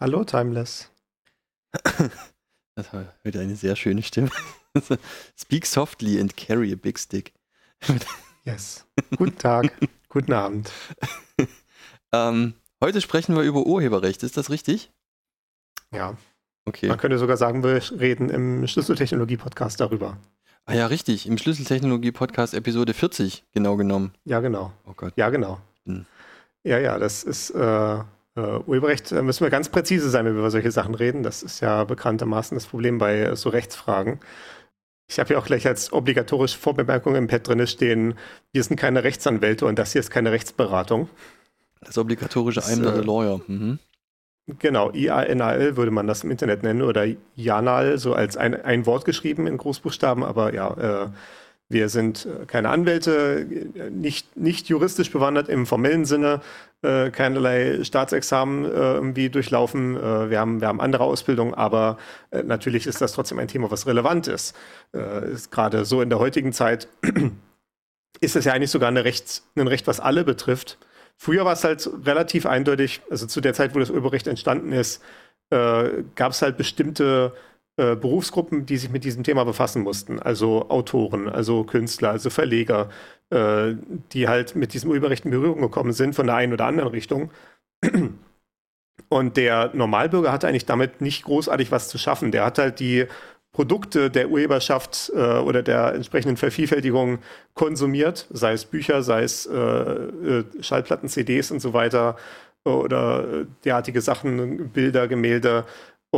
Hallo, Timeless. Das war wieder eine sehr schöne Stimme. Speak softly and carry a big stick. Yes. Guten Tag, guten Abend. Ähm, heute sprechen wir über Urheberrecht, ist das richtig? Ja, Okay. man könnte sogar sagen, wir reden im Schlüsseltechnologie-Podcast darüber. Ah ja, richtig. Im Schlüsseltechnologie-Podcast Episode 40, genau genommen. Ja, genau. Oh Gott. Ja, genau. Hm. Ja, ja, das ist äh, äh, Urheberrecht, da müssen wir ganz präzise sein, wenn wir über solche Sachen reden. Das ist ja bekanntermaßen das Problem bei äh, so Rechtsfragen. Ich habe ja auch gleich als obligatorische Vorbemerkung im Pad drin stehen, wir sind keine Rechtsanwälte und das hier ist keine Rechtsberatung. Das obligatorische Das, I'm not a äh, lawyer. Mhm. Genau, IANAL würde man das im Internet nennen oder JANAL, so als ein, ein Wort geschrieben in Großbuchstaben, aber ja, äh, wir sind äh, keine Anwälte, nicht, nicht juristisch bewandert im formellen Sinne, äh, keinerlei Staatsexamen äh, irgendwie durchlaufen. Äh, wir, haben, wir haben andere Ausbildung, aber äh, natürlich ist das trotzdem ein Thema, was relevant ist. Äh, ist Gerade so in der heutigen Zeit ist es ja eigentlich sogar eine Recht, ein Recht, was alle betrifft. Früher war es halt relativ eindeutig, also zu der Zeit, wo das Urheberrecht entstanden ist, gab es halt bestimmte äh, Berufsgruppen, die sich mit diesem Thema befassen mussten. Also Autoren, also Künstler, also Verleger, äh, die halt mit diesem Urheberrecht in Berührung gekommen sind von der einen oder anderen Richtung. Und der Normalbürger hatte eigentlich damit nicht großartig was zu schaffen. Der hat halt die Produkte der Urheberschaft äh, oder der entsprechenden Vervielfältigung konsumiert, sei es Bücher, sei es äh, äh, Schallplatten, CDs und so weiter oder äh, derartige Sachen, Bilder, Gemälde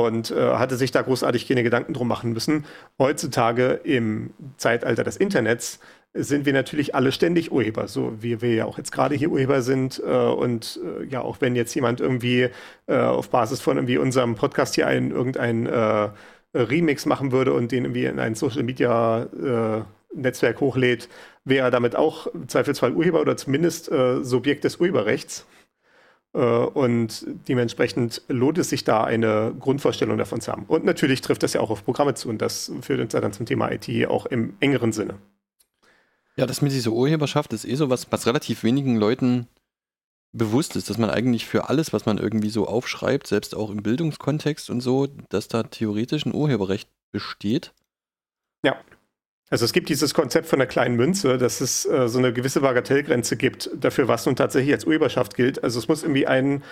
und äh, hatte sich da großartig keine Gedanken drum machen müssen. Heutzutage im Zeitalter des Internets sind wir natürlich alle ständig Urheber, so wie wir ja auch jetzt gerade hier Urheber sind. Äh, und äh, ja, auch wenn jetzt jemand irgendwie äh, auf Basis von irgendwie unserem Podcast hier einen, irgendein äh, Remix machen würde und den irgendwie in ein Social Media äh, Netzwerk hochlädt, wäre er damit auch im Zweifelsfall Urheber oder zumindest Subjekt des Urheberrechts. Äh, und dementsprechend lohnt es sich da eine Grundvorstellung davon zu haben. Und natürlich trifft das ja auch auf Programme zu und das führt uns ja dann zum Thema IT auch im engeren Sinne. Ja, das mit dieser Urheberschaft ist eh so was, was relativ wenigen Leuten bewusst ist, dass man eigentlich für alles, was man irgendwie so aufschreibt, selbst auch im Bildungskontext und so, dass da theoretisch ein Urheberrecht besteht. Ja. Also es gibt dieses Konzept von der kleinen Münze, dass es äh, so eine gewisse Bagatellgrenze gibt dafür, was nun tatsächlich als Urheberschaft gilt. Also es muss irgendwie ein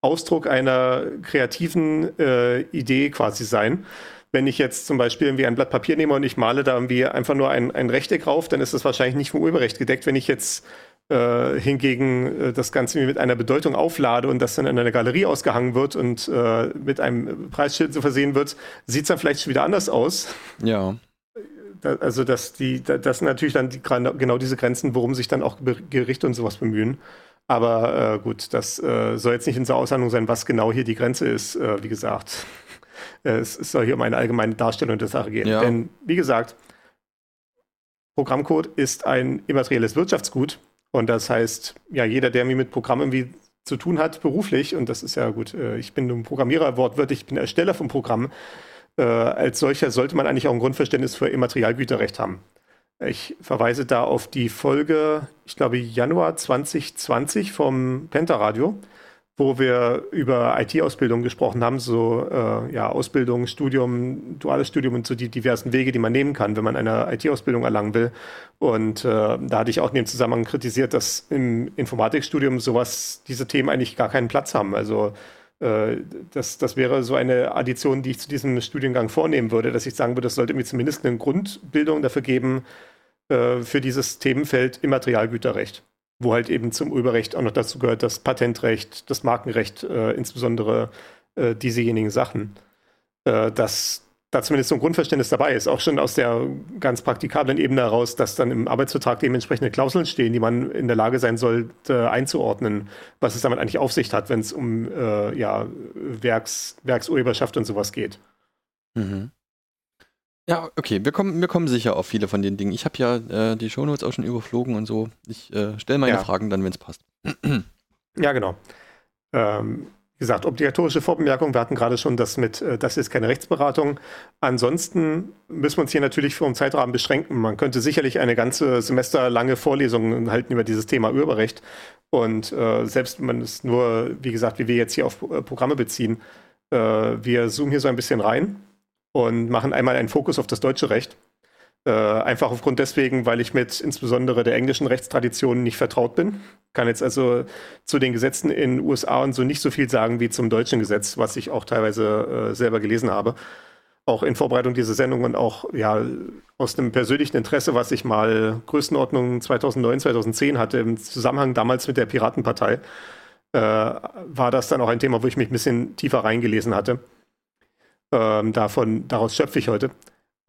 Ausdruck einer kreativen äh, Idee quasi sein. Wenn ich jetzt zum Beispiel irgendwie ein Blatt Papier nehme und ich male da irgendwie einfach nur ein, ein Rechteck rauf, dann ist das wahrscheinlich nicht vom Urheberrecht gedeckt. Wenn ich jetzt äh, hingegen äh, das Ganze mit einer Bedeutung auflade und das dann in einer Galerie ausgehangen wird und äh, mit einem Preisschild so versehen wird, sieht es dann vielleicht schon wieder anders aus. Ja. Also dass die, da, das sind natürlich dann die, genau diese Grenzen, worum sich dann auch Gerichte und sowas bemühen. Aber äh, gut, das äh, soll jetzt nicht in der Aushandlung sein, was genau hier die Grenze ist. Äh, wie gesagt, äh, es, es soll hier um eine allgemeine Darstellung der Sache gehen. Ja. Denn wie gesagt, Programmcode ist ein immaterielles Wirtschaftsgut und das heißt, ja, jeder, der mir mit Programmen irgendwie zu tun hat, beruflich, und das ist ja gut, äh, ich bin ein Programmierer, wortwörtlich, ich bin Ersteller von Programmen, äh, als solcher sollte man eigentlich auch ein Grundverständnis für Immaterialgüterrecht haben. Ich verweise da auf die Folge, ich glaube Januar 2020 vom Pentaradio, wo wir über IT-Ausbildung gesprochen haben, so äh, ja, Ausbildung, Studium, duales Studium und so die diversen Wege, die man nehmen kann, wenn man eine IT-Ausbildung erlangen will. Und äh, da hatte ich auch in dem Zusammenhang kritisiert, dass im Informatikstudium sowas, diese Themen eigentlich gar keinen Platz haben. Also das, das wäre so eine Addition, die ich zu diesem Studiengang vornehmen würde, dass ich sagen würde, es sollte mir zumindest eine Grundbildung dafür geben, äh, für dieses Themenfeld Immaterialgüterrecht, wo halt eben zum Urheberrecht auch noch dazu gehört das Patentrecht, das Markenrecht, äh, insbesondere äh, diesejenigen Sachen. Äh, das da zumindest so ein Grundverständnis dabei ist, auch schon aus der ganz praktikablen Ebene heraus, dass dann im Arbeitsvertrag dementsprechende Klauseln stehen, die man in der Lage sein sollte einzuordnen, was es damit eigentlich auf sich hat, wenn es um äh, ja, Werks, Werksurheberschaft und sowas geht. Mhm. Ja, okay, wir kommen, wir kommen sicher auf viele von den Dingen. Ich habe ja äh, die Shownotes auch schon überflogen und so. Ich äh, stelle meine Ja. Fragen dann, wenn es passt. Ja, genau. Ähm, gesagt, obligatorische Vorbemerkung, wir hatten gerade schon das mit, äh, das ist keine Rechtsberatung. Ansonsten müssen wir uns hier natürlich vom Zeitrahmen beschränken. Man könnte sicherlich eine ganze semesterlange Vorlesung halten über dieses Thema Urheberrecht. Und äh, selbst wenn man es nur, wie gesagt, wie wir jetzt hier auf äh, Programme beziehen, äh, wir zoomen hier so ein bisschen rein und machen einmal einen Fokus auf das deutsche Recht. Äh, einfach aufgrund deswegen, weil ich mit insbesondere der englischen Rechtstradition nicht vertraut bin. Kann jetzt also zu den Gesetzen in den USA und so nicht so viel sagen wie zum deutschen Gesetz, was ich auch teilweise äh, selber gelesen habe. Auch in Vorbereitung dieser Sendung und auch ja, aus dem persönlichen Interesse, was ich mal Größenordnung 2009, 2010 hatte, im Zusammenhang damals mit der Piratenpartei, äh, war das dann auch ein Thema, wo ich mich ein bisschen tiefer reingelesen hatte. Ähm, davon, daraus schöpfe ich heute.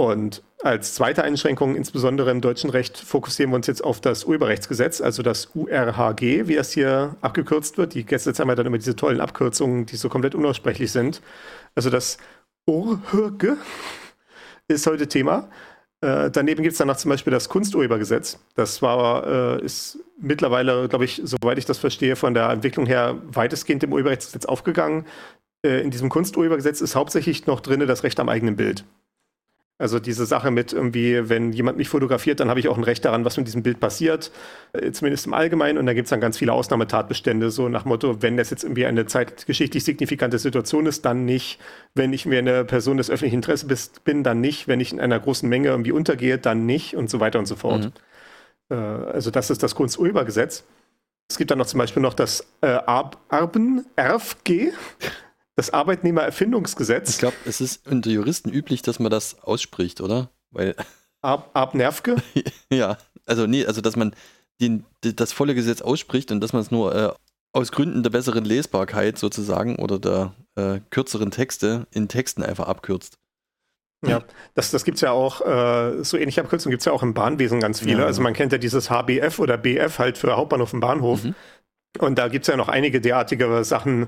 Und als zweite Einschränkung, insbesondere im deutschen Recht, fokussieren wir uns jetzt auf das Urheberrechtsgesetz, also das URHG, wie das hier abgekürzt wird. Die Gesetze haben ja dann immer diese tollen Abkürzungen, die so komplett unaussprechlich sind. Also das URHG ist heute Thema. Äh, daneben gibt es dann noch zum Beispiel das Kunsturhebergesetz. Das war, äh, ist mittlerweile, glaube ich, soweit ich das verstehe, von der Entwicklung her weitestgehend im Urheberrechtsgesetz aufgegangen. Äh, in diesem Kunsturhebergesetz ist hauptsächlich noch drin das Recht am eigenen Bild. Also diese Sache mit irgendwie, wenn jemand mich fotografiert, dann habe ich auch ein Recht daran, was mit diesem Bild passiert, äh, zumindest im Allgemeinen. Und da gibt es dann ganz viele Ausnahmetatbestände, so nach Motto, wenn das jetzt irgendwie eine zeitgeschichtlich signifikante Situation ist, dann nicht. Wenn ich mir eine Person des öffentlichen Interesses bin, dann nicht. Wenn ich in einer großen Menge irgendwie untergehe, dann nicht und so weiter und so fort. Äh, also das ist das Kunsturhebergesetz. Es gibt dann noch zum Beispiel noch das äh, Ar Arben RFG, das Ich Arbeitnehmererfindungsgesetz. glaube, es ist unter Juristen üblich, dass man das ausspricht, oder? Weil, Ab, Abnervke. ja, also nee, also dass man den, das volle Gesetz ausspricht und dass man es nur äh, aus Gründen der besseren Lesbarkeit sozusagen oder der äh, kürzeren Texte in Texten einfach abkürzt. Ja, das, das gibt es ja auch, äh, so ähnliche Abkürzungen gibt es ja auch im Bahnwesen ganz viele. Ja. Also man kennt ja dieses HBF oder BF halt für Hauptbahnhof und Bahnhof. Mhm. Und da gibt es ja noch einige derartige Sachen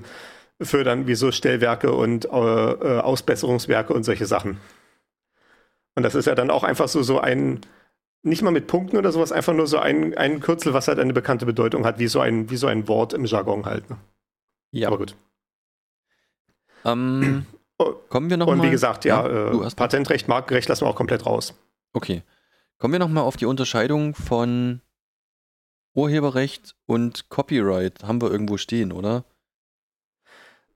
für dann wie so Stellwerke und äh, äh, Ausbesserungswerke und solche Sachen. Und das ist ja dann auch einfach so, so ein, nicht mal mit Punkten oder sowas, einfach nur so ein, ein Kürzel, was halt eine bekannte Bedeutung hat, wie so ein, wie so ein Wort im Jargon halt. Ne? Ja. Aber gut. Ähm, Oh, kommen wir noch Und mal. wie gesagt, ja, du äh, Patentrecht, Markenrecht lassen wir auch komplett raus. Okay. Kommen wir nochmal auf die Unterscheidung von Urheberrecht und Copyright. Haben wir irgendwo stehen, oder?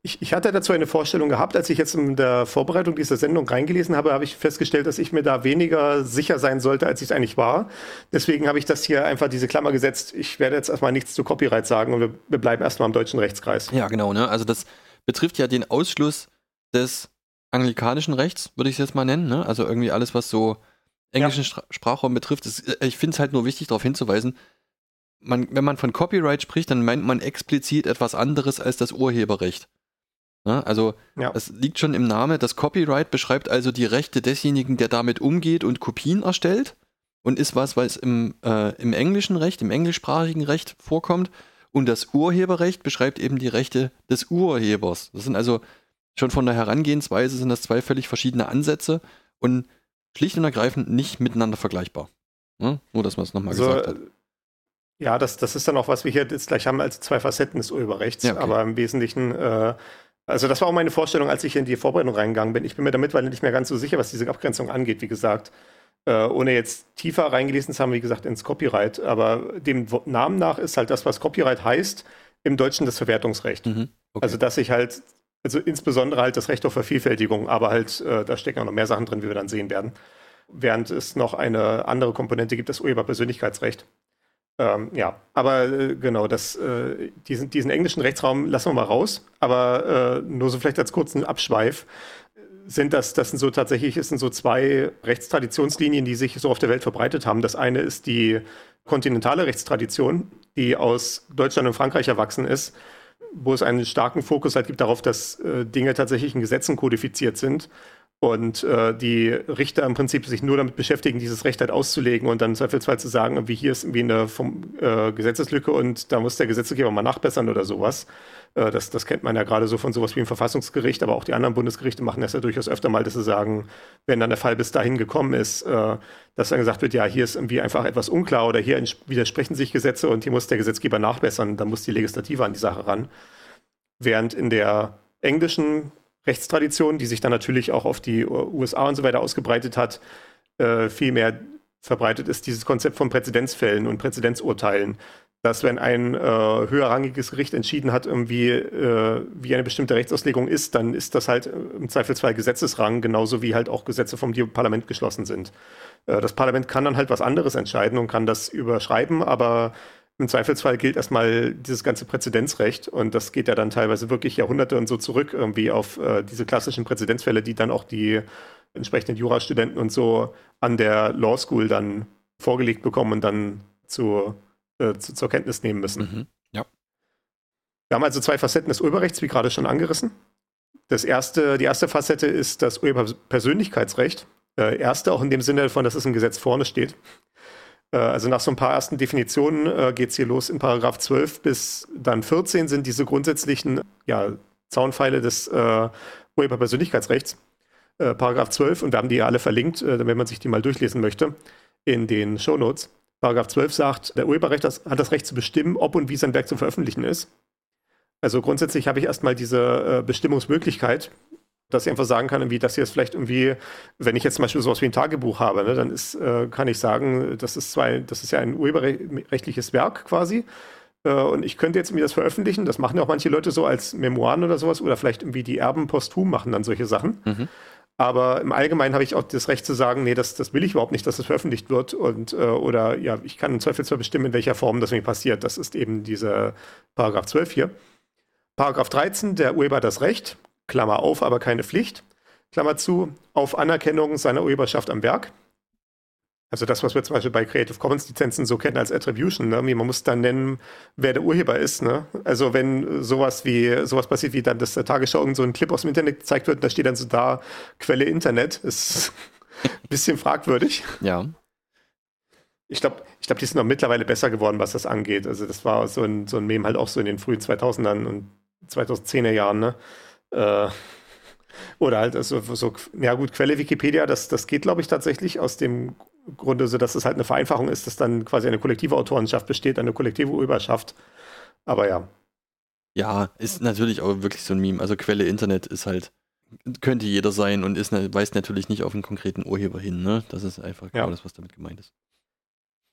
Ich, ich hatte dazu eine Vorstellung gehabt, als ich jetzt in der Vorbereitung dieser Sendung reingelesen habe, habe ich festgestellt, dass ich mir da weniger sicher sein sollte, als ich es eigentlich war. Deswegen habe ich das hier einfach diese Klammer gesetzt. Ich werde jetzt erstmal nichts zu Copyright sagen und wir, wir bleiben erstmal im deutschen Rechtskreis. Ja, genau, ne? Also das betrifft ja den Ausschluss des anglikanischen Rechts, würde ich es jetzt mal nennen, ne? Also irgendwie alles, was so englischen Stra- Sprachraum betrifft. Äh, ich finde es halt nur wichtig, darauf hinzuweisen, man, wenn man von Copyright spricht, dann meint man explizit etwas anderes als das Urheberrecht. Ne? Also Ja. es liegt schon im Namen, das Copyright beschreibt also die Rechte desjenigen, der damit umgeht und Kopien erstellt und ist was, was im, äh, im englischen Recht, im englischsprachigen Recht vorkommt. Und das Urheberrecht beschreibt eben die Rechte des Urhebers. Das sind also schon von der Herangehensweise sind das zwei völlig verschiedene Ansätze und schlicht und ergreifend nicht miteinander vergleichbar. Ne? Nur, dass man es nochmal Also, gesagt hat. ja, das, das ist dann auch, was wir hier jetzt gleich haben als zwei Facetten des Urheberrechts. Ja, okay. Aber im Wesentlichen, äh, also das war auch meine Vorstellung, als ich in die Vorbereitung reingegangen bin. Ich bin mir damit weil nicht mehr ganz so sicher, was diese Abgrenzung angeht, wie gesagt. Äh, ohne jetzt tiefer reingelesen zu haben, wie gesagt, ins Copyright. Aber dem Namen nach ist halt das, was Copyright heißt, im Deutschen das Verwertungsrecht. Mhm. Okay. Also, dass ich halt, also insbesondere halt das Recht auf Vervielfältigung, aber halt, äh, da stecken auch noch mehr Sachen drin, wie wir dann sehen werden. Während es noch eine andere Komponente gibt, das Urheberpersönlichkeitsrecht. Ähm, ja, aber äh, genau, das, äh, diesen, diesen englischen Rechtsraum lassen wir mal raus, aber äh, nur so vielleicht als kurzen Abschweif sind das, das sind so tatsächlich, es sind so zwei Rechtstraditionslinien, die sich so auf der Welt verbreitet haben. Das eine ist die kontinentale Rechtstradition, die aus Deutschland und Frankreich erwachsen ist, wo es einen starken Fokus halt gibt darauf, dass äh, Dinge tatsächlich in Gesetzen kodifiziert sind. Und äh, die Richter im Prinzip sich nur damit beschäftigen, dieses Recht halt auszulegen und dann Zweifelsfall zu sagen, wie hier ist irgendwie eine vom, äh, Gesetzeslücke und da muss der Gesetzgeber mal nachbessern oder sowas. Äh, das, das kennt man ja gerade so von sowas wie im Verfassungsgericht, aber auch die anderen Bundesgerichte machen das ja durchaus öfter mal, dass sie sagen, wenn dann der Fall bis dahin gekommen ist, äh, dass dann gesagt wird, ja, hier ist irgendwie einfach etwas unklar oder hier widersprechen sich Gesetze und hier muss der Gesetzgeber nachbessern, dann muss die Legislative an die Sache ran. Während in der englischen Rechtstradition, die sich dann natürlich auch auf die USA und so weiter ausgebreitet hat, äh, viel mehr verbreitet ist dieses Konzept von Präzedenzfällen und Präzedenzurteilen. Dass wenn ein äh, höherrangiges Gericht entschieden hat, irgendwie, äh, wie eine bestimmte Rechtsauslegung ist, dann ist das halt im Zweifelsfall Gesetzesrang, genauso wie halt auch Gesetze vom Parlament geschlossen sind. Äh, das Parlament kann dann halt was anderes entscheiden und kann das überschreiben, aber im Zweifelsfall gilt erstmal dieses ganze Präzedenzrecht und das geht ja dann teilweise wirklich Jahrhunderte und so zurück irgendwie auf äh, diese klassischen Präzedenzfälle, die dann auch die entsprechenden Jurastudenten und so an der Law School dann vorgelegt bekommen und dann zu, äh, zu zur Kenntnis nehmen müssen. Mhm. Ja. Wir haben also zwei Facetten des Urheberrechts, wie gerade schon angerissen. Das erste, die erste Facette ist das Urheberpersönlichkeitsrecht. Äh, erste auch in dem Sinne davon, dass es im Gesetz vorne steht. Äh, also nach so ein paar ersten Definitionen äh, geht es hier los in Paragraph 12 bis dann 14 sind diese grundsätzlichen ja, Zaunpfeile des äh, Urheberpersönlichkeitsrechts. Äh, Paragraph 12, und wir haben die ja alle verlinkt, äh, wenn man sich die mal durchlesen möchte, in den Shownotes. Paragraph 12 sagt, der Urheberrecht hat das Recht zu bestimmen, ob und wie sein Werk zu veröffentlichen ist. Also grundsätzlich habe ich erstmal diese äh, Bestimmungsmöglichkeit, dass ich einfach sagen kann, irgendwie, das hier ist vielleicht irgendwie, wenn ich jetzt zum Beispiel sowas wie ein Tagebuch habe, ne, dann ist, äh, kann ich sagen, das ist zwei, das ist ja ein urheberrechtliches Werk quasi. Äh, und ich könnte jetzt irgendwie das veröffentlichen. Das machen ja auch manche Leute so als Memoiren oder sowas oder vielleicht irgendwie die Erben posthum machen dann solche Sachen. Mhm. Aber im Allgemeinen habe ich auch das Recht zu sagen, nee, das, das will ich überhaupt nicht, dass das veröffentlicht wird. Und, äh, oder ja, ich kann im Zweifelsfall bestimmen, in welcher Form das mir passiert. Das ist eben dieser Paragraph 12 hier. Paragraph 13, der Urheber hat das Recht, Klammer auf, aber keine Pflicht, Klammer zu, auf Anerkennung seiner Urheberschaft am Werk. Also das, was wir zum Beispiel bei Creative Commons Lizenzen so kennen als Attribution, ne? man muss dann nennen, wer der Urheber ist. Ne? Also wenn sowas wie sowas passiert, wie dann, dass der Tagesschau irgend so ein Clip aus dem Internet gezeigt wird, da steht dann so da Quelle Internet, ist ein bisschen fragwürdig. Ja. Ich glaube, ich glaube, die sind auch mittlerweile besser geworden, was das angeht. Also das war so ein, so ein Meme halt auch so in den frühen 2000ern und 2010er Jahren. Ne? Äh, oder halt also so, ja gut, Quelle Wikipedia, das, das geht, glaube ich, tatsächlich aus dem Grunde, so dass es halt eine Vereinfachung ist, dass dann quasi eine kollektive Autorenschaft besteht, eine kollektive Urheberschaft. Aber ja. Ja, ist natürlich auch wirklich so ein Meme. Also Quelle Internet ist halt, könnte jeder sein und ist, weist natürlich nicht auf einen konkreten Urheber hin, ne? Das ist einfach genau ja. das, was damit gemeint ist.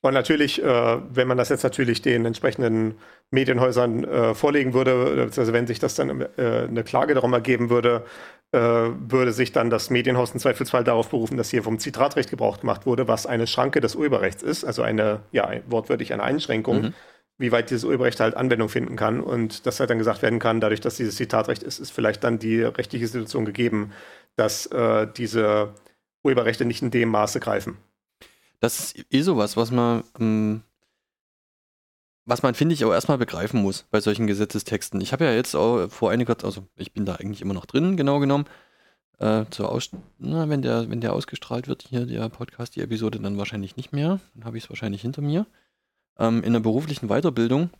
Und natürlich, äh, wenn man das jetzt natürlich den entsprechenden Medienhäusern äh, vorlegen würde, also wenn sich das dann äh, eine Klage darum ergeben würde, äh, würde sich dann das Medienhaus im Zweifelsfall darauf berufen, dass hier vom Zitratrecht Gebrauch gemacht wurde, was eine Schranke des Urheberrechts ist, also eine, ja, wortwörtlich eine Einschränkung, mhm. wie weit dieses Urheberrecht halt Anwendung finden kann. Und dass halt dann gesagt werden kann, dadurch, dass dieses Zitatrecht ist, ist vielleicht dann die rechtliche Situation gegeben, dass äh, diese Urheberrechte nicht in dem Maße greifen. Das ist eh sowas, was man, ähm, was man, finde ich, auch erstmal begreifen muss bei solchen Gesetzestexten. Ich habe ja jetzt auch vor einiger Zeit, also ich bin da eigentlich immer noch drin, genau genommen. Äh, zur Aus na, wenn, der, wenn der ausgestrahlt wird, hier der Podcast, die Episode, dann wahrscheinlich nicht mehr. Dann habe ich es wahrscheinlich hinter mir. Ähm, in der beruflichen Weiterbildung.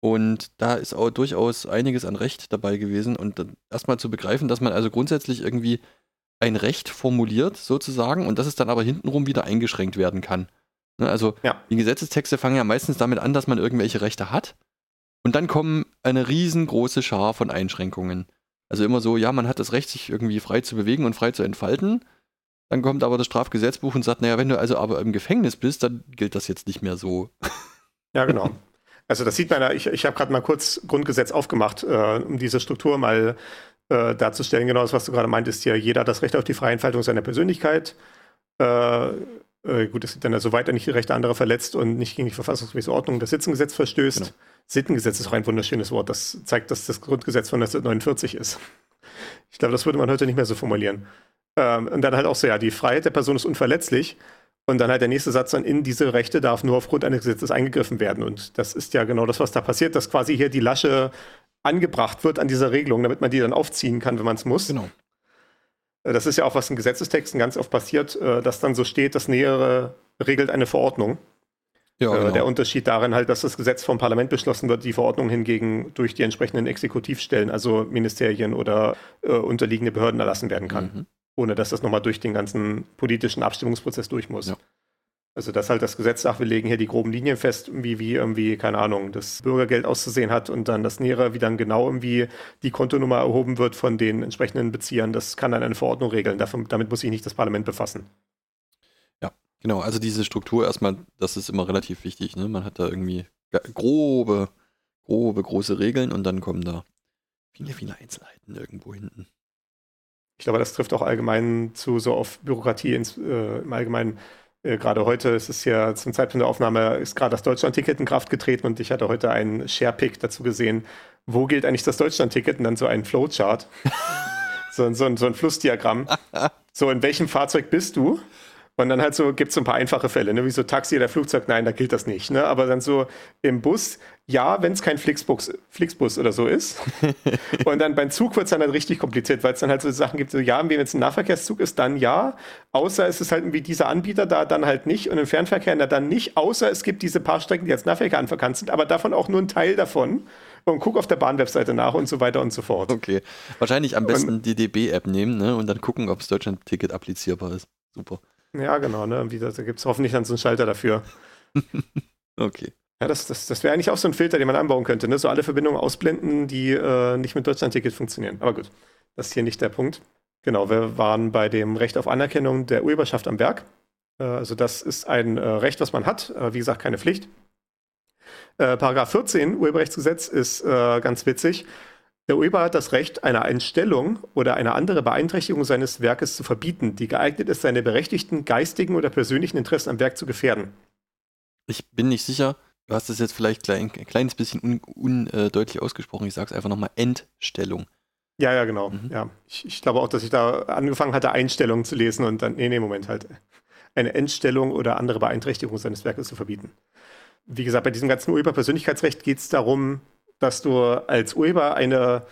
Und da ist auch durchaus einiges an Recht dabei gewesen. Und erstmal zu begreifen, dass man also grundsätzlich irgendwie ein Recht formuliert, sozusagen, und dass es dann aber hintenrum wieder eingeschränkt werden kann. Ne, also ja. die Gesetzestexte fangen ja meistens damit an, dass man irgendwelche Rechte hat. Und dann kommen eine riesengroße Schar von Einschränkungen. Also immer so, ja, man hat das Recht, sich irgendwie frei zu bewegen und frei zu entfalten. Dann kommt aber das Strafgesetzbuch und sagt, naja, wenn du also aber im Gefängnis bist, dann gilt das jetzt nicht mehr so. Ja, genau. Also das sieht man ja, ich, ich habe gerade mal kurz Grundgesetz aufgemacht, äh, um diese Struktur mal äh, darzustellen, genau das, was du gerade meintest, hier, jeder hat das Recht auf die freie Entfaltung seiner Persönlichkeit. Äh, äh, gut, es sieht dann soweit er nicht die Rechte anderer verletzt und nicht gegen die verfassungsmäßige Ordnung das Sittengesetz verstößt. Genau. Sittengesetz ist auch ein wunderschönes Wort. Das zeigt, dass das Grundgesetz von 1949 ist. Ich glaube, das würde man heute nicht mehr so formulieren. Ähm, und dann halt auch so, ja, die Freiheit der Person ist unverletzlich. Und dann halt der nächste Satz dann, in diese Rechte darf nur aufgrund eines Gesetzes eingegriffen werden. Und das ist ja genau das, was da passiert, dass quasi hier die lasche angebracht wird an dieser Regelung, damit man die dann aufziehen kann, wenn man es muss. Genau. Äh, das ist ja auch, was in Gesetzestexten ganz oft passiert, äh, dass dann so steht, das Nähere regelt eine Verordnung. Ja, äh, genau. Der Unterschied darin halt, dass das Gesetz vom Parlament beschlossen wird, die Verordnung hingegen durch die entsprechenden Exekutivstellen, also Ministerien oder äh, unterliegende Behörden erlassen werden kann, mhm. ohne dass das nochmal durch den ganzen politischen Abstimmungsprozess durch muss. Ja. Also, dass halt das Gesetz sagt, wir legen hier die groben Linien fest, wie, wie irgendwie, keine Ahnung, das Bürgergeld auszusehen hat und dann das Nähere, wie dann genau irgendwie die Kontonummer erhoben wird von den entsprechenden Beziehern, das kann dann eine Verordnung regeln. Davon, damit muss sich nicht das Parlament befassen. Ja, genau. Also diese Struktur erstmal, das ist immer relativ wichtig. Ne? Man hat da irgendwie grobe, grobe, große Regeln und dann kommen da viele, viele Einzelheiten irgendwo hinten. Ich glaube, das trifft auch allgemein zu so auf Bürokratie ins, äh, im Allgemeinen gerade heute ist es ja zum Zeitpunkt der Aufnahme ist gerade das Deutschland-Ticket in Kraft getreten und ich hatte heute einen Share-Pick dazu gesehen. Wo gilt eigentlich das Deutschland-Ticket? Und dann so ein Flowchart. so, so, so ein Flussdiagramm. So, in welchem Fahrzeug bist du? Und dann halt so gibt es so ein paar einfache Fälle, ne? wie so Taxi oder Flugzeug, nein, da gilt das nicht. Ne? Aber dann so im Bus, ja, wenn es kein Flixbus, Flixbus oder so ist. und dann beim Zug wird es dann halt richtig kompliziert, weil es dann halt so Sachen gibt, so ja, wenn es ein Nahverkehrszug ist, dann ja. Außer es ist halt irgendwie dieser Anbieter da, dann halt nicht. Und im Fernverkehr na, dann nicht. Außer es gibt diese paar Strecken, die als Nahverkehr anverkannt sind, aber davon auch nur ein Teil davon. Und guck auf der Bahnwebseite nach und so weiter und so fort. Okay. Wahrscheinlich am besten und, die DB-App nehmen ne? und dann gucken, ob das Deutschland-Ticket applizierbar ist. Super. Ja, genau, ne? da gibt es hoffentlich dann so einen Schalter dafür. okay. Ja, das, das, das wäre eigentlich auch so ein Filter, den man anbauen könnte, ne? So alle Verbindungen ausblenden, die äh, nicht mit Deutschland-Ticket funktionieren. Aber gut, das ist hier nicht der Punkt. Genau, wir waren bei dem Recht auf Anerkennung der Urheberschaft am Werk. Äh, also das ist ein äh, Recht, was man hat, äh, wie gesagt, keine Pflicht. Äh, Paragraph 14 Urheberrechtsgesetz ist äh, ganz witzig. Der Urheber hat das Recht, eine Einstellung oder eine andere Beeinträchtigung seines Werkes zu verbieten, die geeignet ist, seine berechtigten geistigen oder persönlichen Interessen am Werk zu gefährden. Ich bin nicht sicher, du hast es jetzt vielleicht klein, ein kleines bisschen undeutlich un, äh, ausgesprochen. Ich sage es einfach nochmal: Entstellung. Ja, ja, genau. Mhm. Ja. Ich, ich, glaube auch, dass ich da angefangen hatte, Einstellungen zu lesen und dann, nee, nee, Moment, halt. Eine Entstellung oder andere Beeinträchtigung seines Werkes zu verbieten. Wie gesagt, bei diesem ganzen Urheberpersönlichkeitsrecht geht es darum, dass du als Urheber eine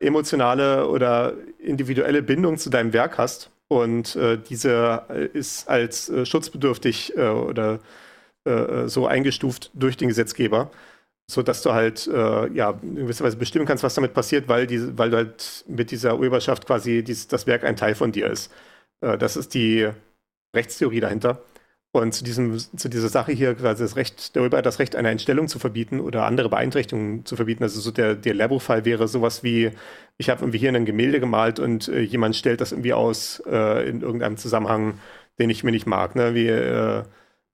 emotionale oder individuelle Bindung zu deinem Werk hast und äh, diese äh, ist als äh, schutzbedürftig äh, oder äh, äh, so eingestuft durch den Gesetzgeber, sodass du halt ja in gewisser Weise bestimmen kannst, was damit passiert, weil, die, weil du halt mit dieser Urheberschaft quasi dies, das Werk ein Teil von dir ist. das ist die Rechtstheorie dahinter. Und zu, diesem, zu dieser Sache hier quasi das Recht, darüber das Recht, eine Entstellung zu verbieten oder andere Beeinträchtigungen zu verbieten. Also so der, der Lehrbuchfall wäre sowas wie, ich habe irgendwie hier ein Gemälde gemalt und äh, jemand stellt das irgendwie aus äh, in irgendeinem Zusammenhang, den ich mir nicht mag. Ne? Wie, äh,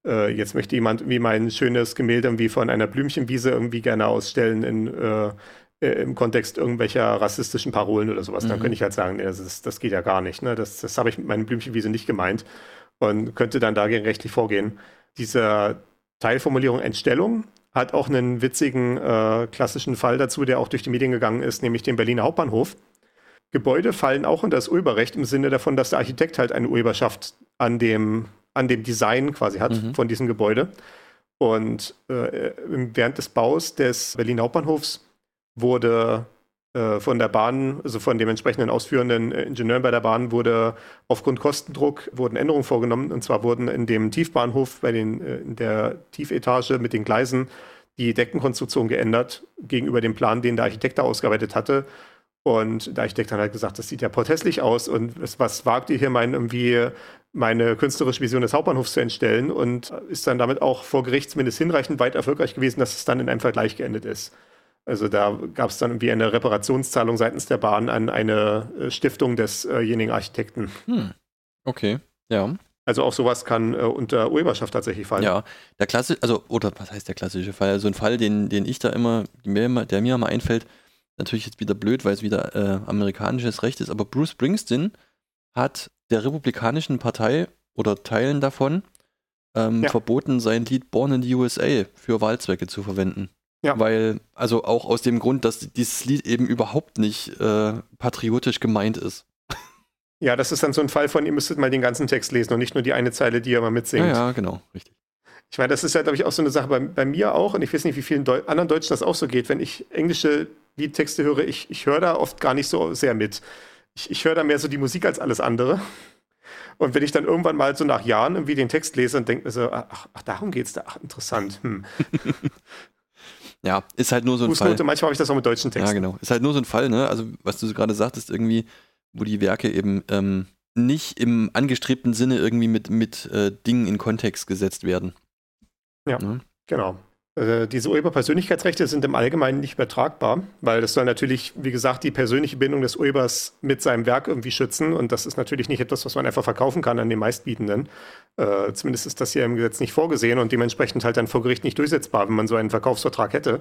äh jetzt möchte jemand wie mein schönes Gemälde irgendwie von einer Blümchenwiese irgendwie gerne ausstellen in, äh, äh, im Kontext irgendwelcher rassistischen Parolen oder sowas. Mhm. Dann könnte ich halt sagen, nee, das, ist, das geht ja gar nicht. Ne? Das, das habe ich mit meiner Blümchenwiese nicht gemeint und könnte dann dagegen rechtlich vorgehen. Diese Teilformulierung Entstellung hat auch einen witzigen äh, klassischen Fall dazu, der auch durch die Medien gegangen ist, nämlich den Berliner Hauptbahnhof. Gebäude fallen auch unter das Urheberrecht im Sinne davon, dass der Architekt halt eine Urheberschaft an dem, an dem Design quasi hat mhm. von diesem Gebäude. Und äh, während des Baus des Berliner Hauptbahnhofs wurde von der Bahn, also von dem entsprechenden ausführenden äh, Ingenieur bei der Bahn, wurde aufgrund Kostendruck wurden Änderungen vorgenommen. Und zwar wurden in dem Tiefbahnhof bei den, äh, in der Tiefetage mit den Gleisen die Deckenkonstruktion geändert gegenüber dem Plan, den der Architekt da ausgearbeitet hatte. Und der Architekt hat halt gesagt, das sieht ja porträtlich aus und was, was wagt ihr hier mein, irgendwie meine künstlerische Vision des Hauptbahnhofs zu entstellen und ist dann damit auch vor Gericht zumindest hinreichend weit erfolgreich gewesen, dass es dann in einem Vergleich geendet ist. Also da gab es dann irgendwie eine Reparationszahlung seitens der Bahn an eine äh, Stiftung desjenigen Architekten. Hm. Okay, ja. Also auch sowas kann äh, unter Urheberschaft tatsächlich fallen. Ja, der klassische, also, oder was heißt der klassische Fall? Also ein Fall, den, den ich da immer, der mir mal einfällt, natürlich jetzt wieder blöd, weil es wieder äh, amerikanisches Recht ist, aber Bruce Springsteen hat der Republikanischen Partei oder Teilen davon ähm, ja. verboten, sein Lied Born in the USA für Wahlzwecke zu verwenden. Ja. Weil, also auch aus dem Grund, dass dieses Lied eben überhaupt nicht äh, patriotisch gemeint ist. Ja, das ist dann so ein Fall von, ihr müsstet mal den ganzen Text lesen und nicht nur die eine Zeile, die ihr mal mitsingt. Ja, ja genau, richtig. Ich meine, das ist ja, glaube ich, auch so eine Sache bei, bei mir auch, und ich weiß nicht, wie vielen Deu anderen Deutschen das auch so geht. Wenn ich englische Liedtexte höre, ich, ich höre da oft gar nicht so sehr mit. ich, ich höre da mehr so die Musik als alles andere. Und wenn ich dann irgendwann mal so nach Jahren irgendwie den Text lese und denke mir so, ach, ach darum geht's da, ach, interessant. Hm. ja, ist halt nur so ein Fußnote, Fall. manchmal habe ich das auch mit deutschen Texten. Ja, genau. Ist halt nur so ein Fall, ne? Also, was du gerade sagtest, irgendwie, wo die Werke eben ähm, nicht im angestrebten Sinne irgendwie mit, mit äh, Dingen in Kontext gesetzt werden. Ja, ne? genau. Äh, diese Urheberpersönlichkeitsrechte sind im Allgemeinen nicht übertragbar, weil das soll natürlich, wie gesagt, die persönliche Bindung des Urhebers mit seinem Werk irgendwie schützen. Und das ist natürlich nicht etwas, was man einfach verkaufen kann an den Meistbietenden. Äh, zumindest ist das hier im Gesetz nicht vorgesehen und dementsprechend halt dann vor Gericht nicht durchsetzbar, wenn man so einen Verkaufsvertrag hätte.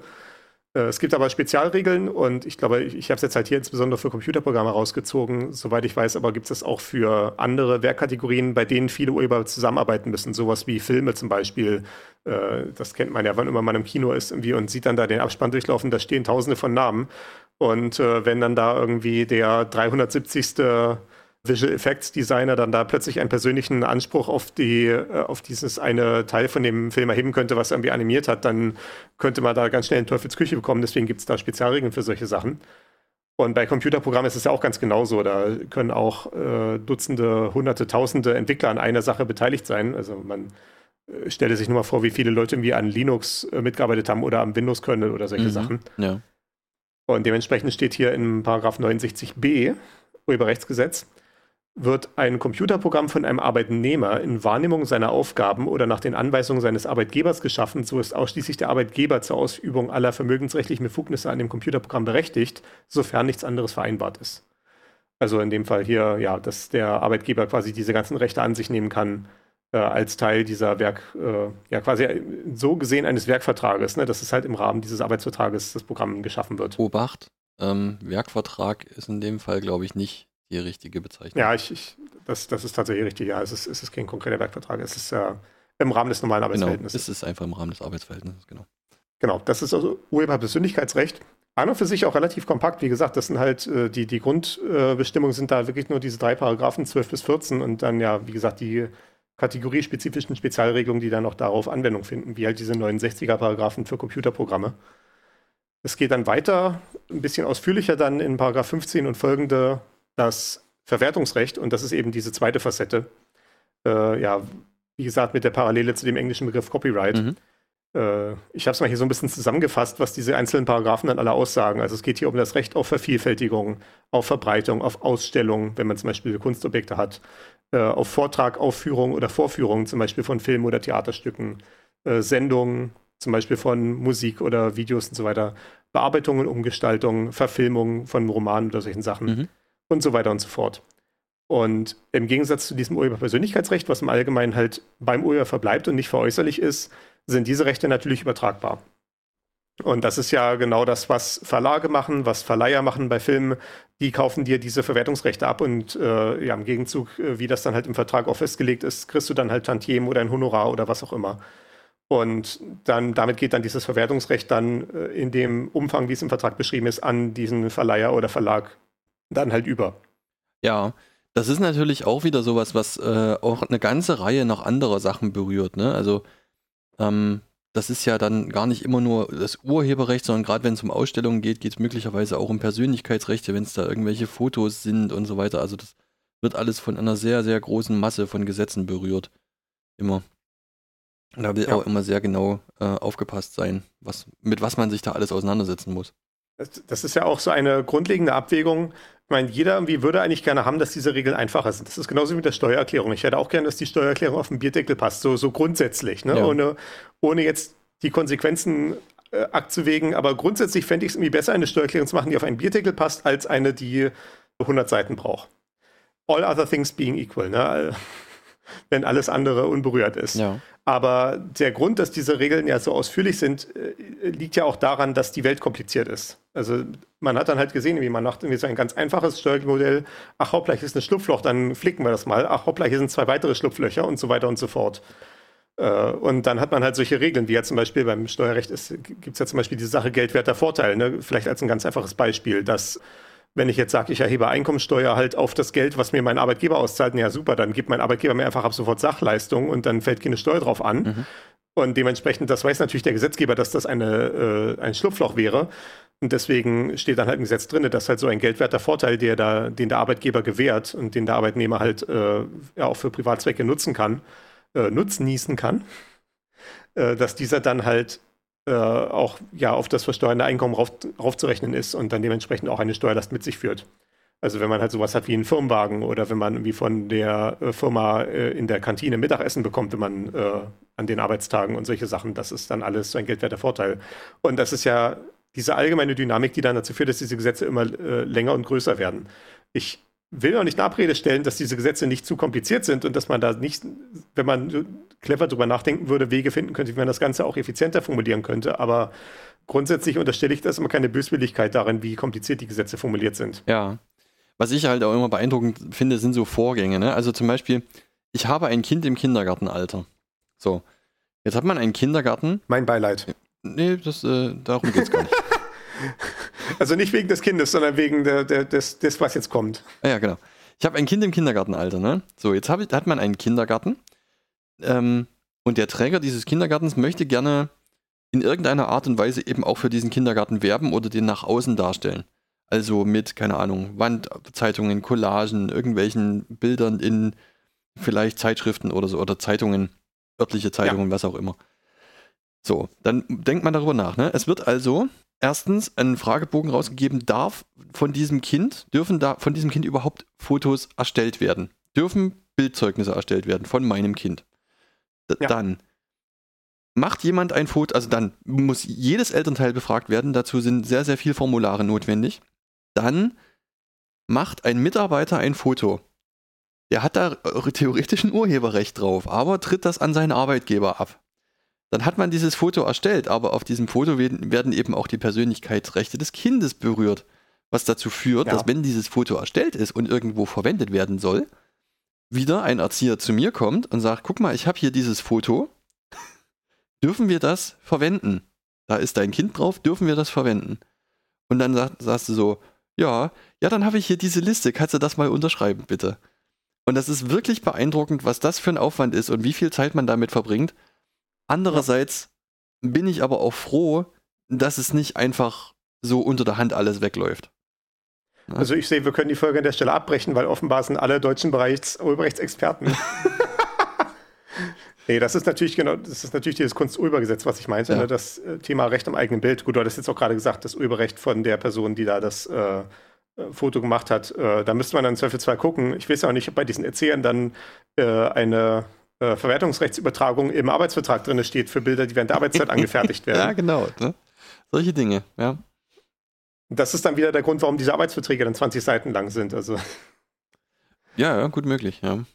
Äh, es gibt aber Spezialregeln und ich glaube, ich, ich habe es jetzt halt hier insbesondere für Computerprogramme rausgezogen. Soweit ich weiß, aber gibt es auch für andere Werkkategorien, bei denen viele Urheber zusammenarbeiten müssen. Sowas wie Filme zum Beispiel. Äh, das kennt man ja, wann immer man im Kino ist irgendwie und sieht dann da den Abspann durchlaufen, da stehen tausende von Namen. Und äh, wenn dann da irgendwie der 370. Visual Effects Designer dann da plötzlich einen persönlichen Anspruch auf die, äh, auf dieses eine Teil von dem Film erheben könnte, was er irgendwie animiert hat, dann könnte man da ganz schnell in Teufelsküche bekommen. Deswegen gibt es da Spezialregeln für solche Sachen. Und bei Computerprogrammen ist es ja auch ganz genauso. Da können auch äh, Dutzende, Hunderte, Tausende Entwickler an einer Sache beteiligt sein. Also man äh, stelle sich nur mal vor, wie viele Leute irgendwie an Linux äh, mitgearbeitet haben oder am Windows-Kernel oder solche mhm, Sachen. Ja. Und dementsprechend steht hier in Paragraph 69b Urheberrechtsgesetz, wird ein Computerprogramm von einem Arbeitnehmer in Wahrnehmung seiner Aufgaben oder nach den Anweisungen seines Arbeitgebers geschaffen, so ist ausschließlich der Arbeitgeber zur Ausübung aller vermögensrechtlichen Befugnisse an dem Computerprogramm berechtigt, sofern nichts anderes vereinbart ist. Also in dem Fall hier, ja, dass der Arbeitgeber quasi diese ganzen Rechte an sich nehmen kann, äh, als Teil dieser Werk, äh, ja quasi so gesehen eines Werkvertrages, ne, dass es halt im Rahmen dieses Arbeitsvertrages das Programm geschaffen wird. Obacht, ähm, Werkvertrag ist in dem Fall, glaube ich, nicht die richtige Bezeichnung. Ja, ich, ich, das, das ist tatsächlich richtig. Ja, es ist, es ist kein konkreter Werkvertrag. Es ist äh, im Rahmen des normalen genau, Arbeitsverhältnisses. Genau, es ist einfach im Rahmen des Arbeitsverhältnisses, genau. Genau, das ist also Urheberpersönlichkeitsrecht. An und für sich auch relativ kompakt. Wie gesagt, das sind halt äh, die, die Grundbestimmungen sind da wirklich nur diese drei Paragraphen, 12 bis 14 und dann ja, wie gesagt, die kategoriespezifischen Spezialregelungen, die dann auch darauf Anwendung finden, wie halt diese 69er Paragraphen für Computerprogramme. Es geht dann weiter, ein bisschen ausführlicher dann in Paragraph 15 und folgende das Verwertungsrecht, und das ist eben diese zweite Facette, äh, ja, wie gesagt, mit der Parallele zu dem englischen Begriff Copyright. Mhm. Äh, ich habe es mal hier so ein bisschen zusammengefasst, was diese einzelnen Paragraphen dann alle aussagen. Also es geht hier um das Recht auf Vervielfältigung, auf Verbreitung, auf Ausstellung, wenn man zum Beispiel Kunstobjekte hat, äh, auf Vortrag, Aufführung oder Vorführung, zum Beispiel von Filmen oder Theaterstücken, äh, Sendungen, zum Beispiel von Musik oder Videos und so weiter, Bearbeitungen, Umgestaltungen, Verfilmungen von Romanen oder solchen Sachen. Mhm und so weiter und so fort. Und im Gegensatz zu diesem Urheberpersönlichkeitsrecht, was im Allgemeinen halt beim Urheber verbleibt und nicht veräußerlich ist, sind diese Rechte natürlich übertragbar. Und das ist ja genau das, was Verlage machen, was Verleiher machen bei Filmen. Die kaufen dir diese Verwertungsrechte ab und äh, ja, im Gegenzug, äh, wie das dann halt im Vertrag auch festgelegt ist, kriegst du dann halt Tantiem oder ein Honorar oder was auch immer. Und dann, damit geht dann dieses Verwertungsrecht dann äh, in dem Umfang, wie es im Vertrag beschrieben ist, an diesen Verleiher oder Verlag dann halt über. Ja, das ist natürlich auch wieder sowas, was äh, auch eine ganze Reihe noch anderer Sachen berührt. Ne? Also ähm, das ist ja dann gar nicht immer nur das Urheberrecht, sondern gerade wenn es um Ausstellungen geht, geht es möglicherweise auch um Persönlichkeitsrechte, wenn es da irgendwelche Fotos sind und so weiter. Also das wird alles von einer sehr, sehr großen Masse von Gesetzen berührt. Immer. Da will ja. auch immer sehr genau äh, aufgepasst sein, was, mit was man sich da alles auseinandersetzen muss. Das, das ist ja auch so eine grundlegende Abwägung, ich meine, jeder irgendwie würde eigentlich gerne haben, dass diese Regeln einfacher sind. Das ist genauso wie mit der Steuererklärung. Ich hätte auch gerne, dass die Steuererklärung auf den Bierdeckel passt, so, so grundsätzlich, ne? ja. ohne, ohne jetzt die Konsequenzen äh, abzuwägen. Aber grundsätzlich fände ich es irgendwie besser, eine Steuererklärung zu machen, die auf einen Bierdeckel passt, als eine, die 100 Seiten braucht. All other things being equal, ne? Wenn alles andere unberührt ist. Ja. Aber der Grund, dass diese Regeln ja so ausführlich sind, äh, liegt ja auch daran, dass die Welt kompliziert ist. Also man hat dann halt gesehen, wie man macht irgendwie so ein ganz einfaches Steuermodell. Ach hoppla, hier ist ein Schlupfloch, dann flicken wir das mal. Ach hoppla, hier sind zwei weitere Schlupflöcher und so weiter und so fort. Äh, und dann hat man halt solche Regeln, wie ja zum Beispiel beim Steuerrecht gibt es ja zum Beispiel die Sache geldwerter Vorteil. Ne? Vielleicht als ein ganz einfaches Beispiel, dass wenn ich jetzt sage, ich erhebe Einkommensteuer halt auf das Geld, was mir mein Arbeitgeber auszahlt, ja super, dann gibt mein Arbeitgeber mir einfach ab sofort Sachleistung und dann fällt keine Steuer drauf an. Mhm. Und dementsprechend, das weiß natürlich der Gesetzgeber, dass das eine, äh, ein Schlupfloch wäre. Und deswegen steht dann halt im Gesetz drin, dass halt so ein geldwerter Vorteil, der da, den der Arbeitgeber gewährt und den der Arbeitnehmer halt äh, ja auch für Privatzwecke nutzen kann, äh, nutznießen kann, äh, dass dieser dann halt äh, auch ja auf das versteuernde Einkommen rauf, raufzurechnen ist und dann dementsprechend auch eine Steuerlast mit sich führt. Also wenn man halt sowas hat wie einen Firmenwagen oder wenn man irgendwie von der äh, Firma äh, in der Kantine Mittagessen bekommt, wenn man äh, an den Arbeitstagen und solche Sachen, das ist dann alles so ein geldwerter Vorteil. Und das ist ja diese allgemeine Dynamik, die dann dazu führt, dass diese Gesetze immer äh, länger und größer werden. Ich will auch nicht in Abrede stellen, dass diese Gesetze nicht zu kompliziert sind und dass man da nicht, wenn man clever drüber nachdenken würde, Wege finden könnte, wie man das Ganze auch effizienter formulieren könnte. Aber grundsätzlich unterstelle ich das immer keine Böswilligkeit darin, wie kompliziert die Gesetze formuliert sind. Ja. Was ich halt auch immer beeindruckend finde, sind so Vorgänge. Ne? Also zum Beispiel, ich habe ein Kind im Kindergartenalter. So. Jetzt hat man einen Kindergarten. Mein Beileid. Nee, das, äh, darum geht es gar nicht. Also nicht wegen des Kindes, sondern wegen der, der, des, des, was jetzt kommt. Ah ja, genau. Ich habe ein Kind im Kindergartenalter, ne? So, jetzt ich, hat man einen Kindergarten. Ähm, und der Träger dieses Kindergartens möchte gerne in irgendeiner Art und Weise eben auch für diesen Kindergarten werben oder den nach außen darstellen. Also mit, keine Ahnung, Wandzeitungen, Collagen, irgendwelchen Bildern in vielleicht Zeitschriften oder so oder Zeitungen, örtliche Zeitungen, ja. was auch immer. So, dann denkt man darüber nach. Ne? Es wird also erstens ein Fragebogen rausgegeben, darf von diesem Kind, dürfen da von diesem Kind überhaupt Fotos erstellt werden? Dürfen Bildzeugnisse erstellt werden von meinem Kind? D ja. Dann macht jemand ein Foto, also dann muss jedes Elternteil befragt werden, dazu sind sehr, sehr viele Formulare notwendig. Dann macht ein Mitarbeiter ein Foto. Der hat da theoretisch ein Urheberrecht drauf, aber tritt das an seinen Arbeitgeber ab dann hat man dieses Foto erstellt, aber auf diesem Foto werden eben auch die Persönlichkeitsrechte des Kindes berührt, was dazu führt, ja. dass wenn dieses Foto erstellt ist und irgendwo verwendet werden soll, wieder ein Erzieher zu mir kommt und sagt, guck mal, ich habe hier dieses Foto, dürfen wir das verwenden? Da ist dein Kind drauf, dürfen wir das verwenden? Und dann sag, sagst du so, ja, ja, dann habe ich hier diese Liste, kannst du das mal unterschreiben, bitte? Und das ist wirklich beeindruckend, was das für ein Aufwand ist und wie viel Zeit man damit verbringt, Andererseits ja. bin ich aber auch froh, dass es nicht einfach so unter der Hand alles wegläuft. Also ich sehe, wir können die Folge an der Stelle abbrechen, weil offenbar sind alle deutschen Bereichs Urheberrechtsexperten. nee, das ist natürlich genau, das ist natürlich dieses Kunsturhebergesetz, was ich meinte, ja. ne? das äh, Thema Recht am eigenen Bild. Gut, du hattest jetzt auch gerade gesagt, das Urheberrecht von der Person, die da das äh, äh Foto gemacht hat, äh, da müsste man dann im Zweifelsfall gucken. Ich weiß ja auch nicht, ob bei diesen Erzählern dann äh, eine äh, Verwertungsrechtsübertragung im Arbeitsvertrag drin steht für Bilder, die während der Arbeitszeit angefertigt werden. Ja, genau. Ne? Solche Dinge, ja. Das ist dann wieder der Grund, warum diese Arbeitsverträge dann 20 Seiten lang sind. Also. Ja, ja, gut möglich, ja.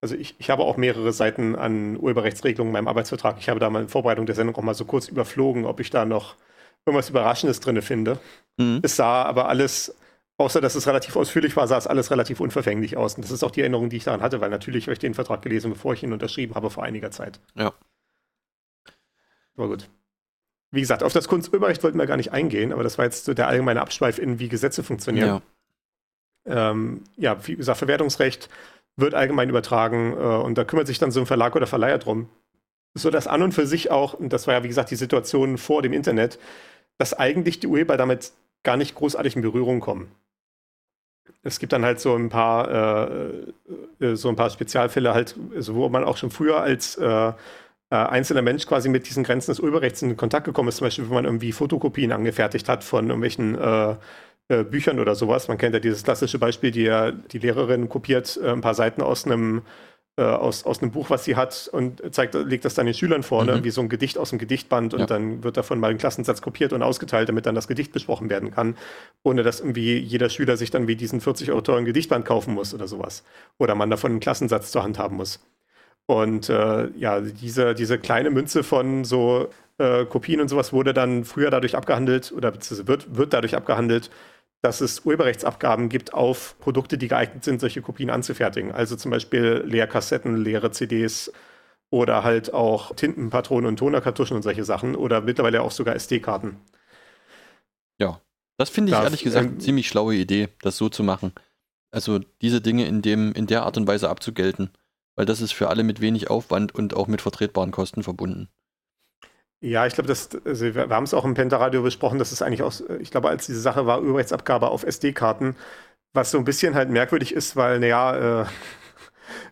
Also ich, ich habe auch mehrere Seiten an Urheberrechtsregelungen in meinem Arbeitsvertrag. Ich habe da mal in Vorbereitung der Sendung auch mal so kurz überflogen, ob ich da noch irgendwas Überraschendes drin finde. Mhm. Es sah aber alles Außer dass es relativ ausführlich war, sah es alles relativ unverfänglich aus. Und das ist auch die Erinnerung, die ich daran hatte, weil natürlich habe ich den Vertrag gelesen, bevor ich ihn unterschrieben habe, vor einiger Zeit. Ja. Aber gut. Wie gesagt, auf das Kunsturheberrecht wollten wir gar nicht eingehen, aber das war jetzt so der allgemeine Abschweif in, wie Gesetze funktionieren. Ja, ähm, ja wie gesagt, Verwertungsrecht wird allgemein übertragen äh, und da kümmert sich dann so ein Verlag oder Verleiher drum. So dass an und für sich auch, und das war ja wie gesagt die Situation vor dem Internet, dass eigentlich die Urheber damit gar nicht großartig in Berührung kommen es gibt dann halt so ein paar, äh, äh, so ein paar Spezialfälle halt, also wo man auch schon früher als äh, äh, einzelner Mensch quasi mit diesen Grenzen des Urheberrechts in Kontakt gekommen ist, zum Beispiel, wenn man irgendwie Fotokopien angefertigt hat von irgendwelchen äh, äh, Büchern oder sowas. Man kennt ja dieses klassische Beispiel, die, die Lehrerin kopiert ein paar Seiten aus einem äh, aus, aus einem Buch, was sie hat und zeigt, legt das dann den Schülern vor, mhm. wie so ein Gedicht aus dem Gedichtband und ja. dann wird davon mal ein Klassensatz kopiert und ausgeteilt, damit dann das Gedicht besprochen werden kann, ohne dass irgendwie jeder Schüler sich dann wie diesen 40 Euro teuren Gedichtband kaufen muss oder sowas. Oder man davon einen Klassensatz zur Hand haben muss. Und äh, ja, diese, diese kleine Münze von so äh, Kopien und sowas wurde dann früher dadurch abgehandelt oder wird, wird dadurch abgehandelt, dass es Urheberrechtsabgaben gibt auf Produkte, die geeignet sind, solche Kopien anzufertigen. Also zum Beispiel Leerkassetten, leere CDs oder halt auch Tintenpatronen und Tonerkartuschen und solche Sachen oder mittlerweile auch sogar SD-Karten. Ja, das finde ich das, ehrlich gesagt ähm, ziemlich schlaue Idee, das so zu machen. Also diese Dinge in, dem, in der Art und Weise abzugelten. Weil das ist für alle mit wenig Aufwand und auch mit vertretbaren Kosten verbunden. Ja, ich glaube, also wir, haben es auch im Pentaradio besprochen, dass es eigentlich auch, ich glaube, als diese Sache war, Urheberrechtsabgabe auf SD-Karten, was so ein bisschen halt merkwürdig ist, weil, naja, äh,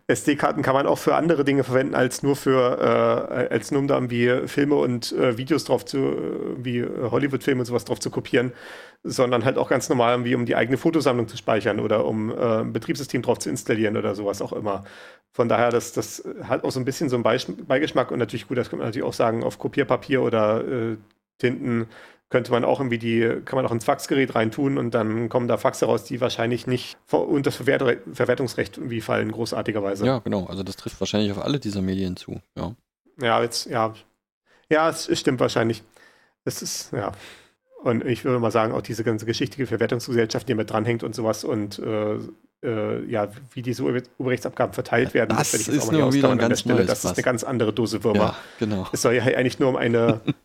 SD-Karten kann man auch für andere Dinge verwenden, als nur für, äh, als nur um da irgendwie Filme und äh, Videos drauf zu, wie Hollywood-Filme und sowas drauf zu kopieren, sondern halt auch ganz normal irgendwie, um die eigene Fotosammlung zu speichern oder um äh, ein Betriebssystem drauf zu installieren oder sowas auch immer. Von daher, das, das hat auch so ein bisschen so einen Beigeschmack und natürlich gut, das kann man natürlich auch sagen, auf Kopierpapier oder äh, Tinten könnte man auch irgendwie die, kann man auch ins Faxgerät reintun und dann kommen da Faxe raus, die wahrscheinlich nicht unter das Verwert Verwertungsrecht irgendwie fallen, großartigerweise. Ja, genau. Also das trifft wahrscheinlich auf alle dieser Medien zu, ja. Ja, jetzt, ja. Ja, es, es stimmt wahrscheinlich. Es ist, ja. Und ich würde mal sagen, auch diese ganze geschichtige Verwertungsgesellschaft, die mit dranhängt und sowas und äh, äh, ja, wie diese Urheberrechtsabgaben verteilt werden, das, das ich jetzt auch noch wieder ein ganz Stelle. Das ist eine ganz andere Dose Würmer. Ja, genau. Es soll ja eigentlich nur um eine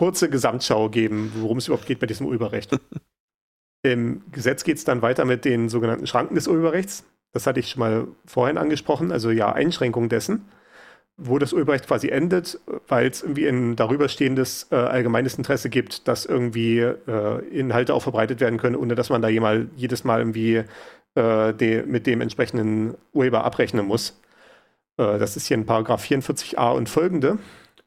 kurze Gesamtschau geben, worum es überhaupt geht bei diesem Urheberrecht. Im Gesetz geht es dann weiter mit den sogenannten Schranken des Urheberrechts. Das hatte ich schon mal vorhin angesprochen, also ja, Einschränkung dessen, wo das Urheberrecht quasi endet, weil es irgendwie ein darüberstehendes äh, allgemeines Interesse gibt, dass irgendwie äh, Inhalte auch verbreitet werden können, ohne dass man da jemal, jedes Mal irgendwie äh, de, mit dem entsprechenden Urheber abrechnen muss. Äh, das ist hier in Paragraph 44a und folgende.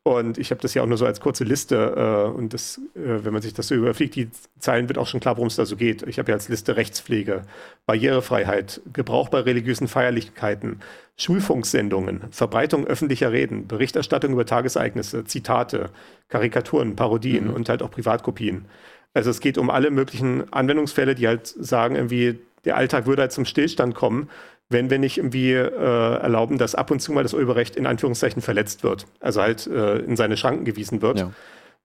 Und ich habe das ja auch nur so als kurze Liste. Äh, und das, äh, wenn man sich das so überfliegt, die Zeilen wird auch schon klar, worum es da so geht. Ich habe ja als Liste Rechtspflege, Barrierefreiheit, Gebrauch bei religiösen Feierlichkeiten, Schulfunksendungen, Verbreitung öffentlicher Reden, Berichterstattung über Tagesereignisse, Zitate, Karikaturen, Parodien mhm. und halt auch Privatkopien. Also es geht um alle möglichen Anwendungsfälle, die halt sagen, irgendwie, der Alltag würde halt zum Stillstand kommen wenn wir nicht irgendwie äh, erlauben, dass ab und zu mal das Urheberrecht in Anführungszeichen verletzt wird, also halt äh, in seine Schranken gewiesen wird. Ja.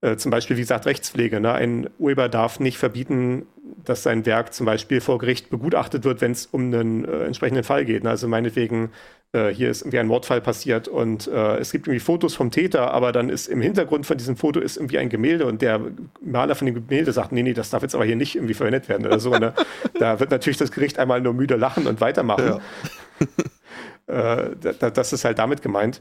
Äh, zum Beispiel, wie gesagt, Rechtspflege. Ne? Ein Urheber darf nicht verbieten, dass sein Werk zum Beispiel vor Gericht begutachtet wird, wenn es um einen äh, entsprechenden Fall geht. Ne? Also meinetwegen, äh, hier ist irgendwie ein Mordfall passiert und äh, es gibt irgendwie Fotos vom Täter, aber dann ist im Hintergrund von diesem Foto ist irgendwie ein Gemälde und der Maler von dem Gemälde sagt, nee, nee, das darf jetzt aber hier nicht irgendwie verwendet werden oder so. Ne? da wird natürlich das Gericht einmal nur müde lachen und weitermachen. Ja. äh, das ist halt damit gemeint.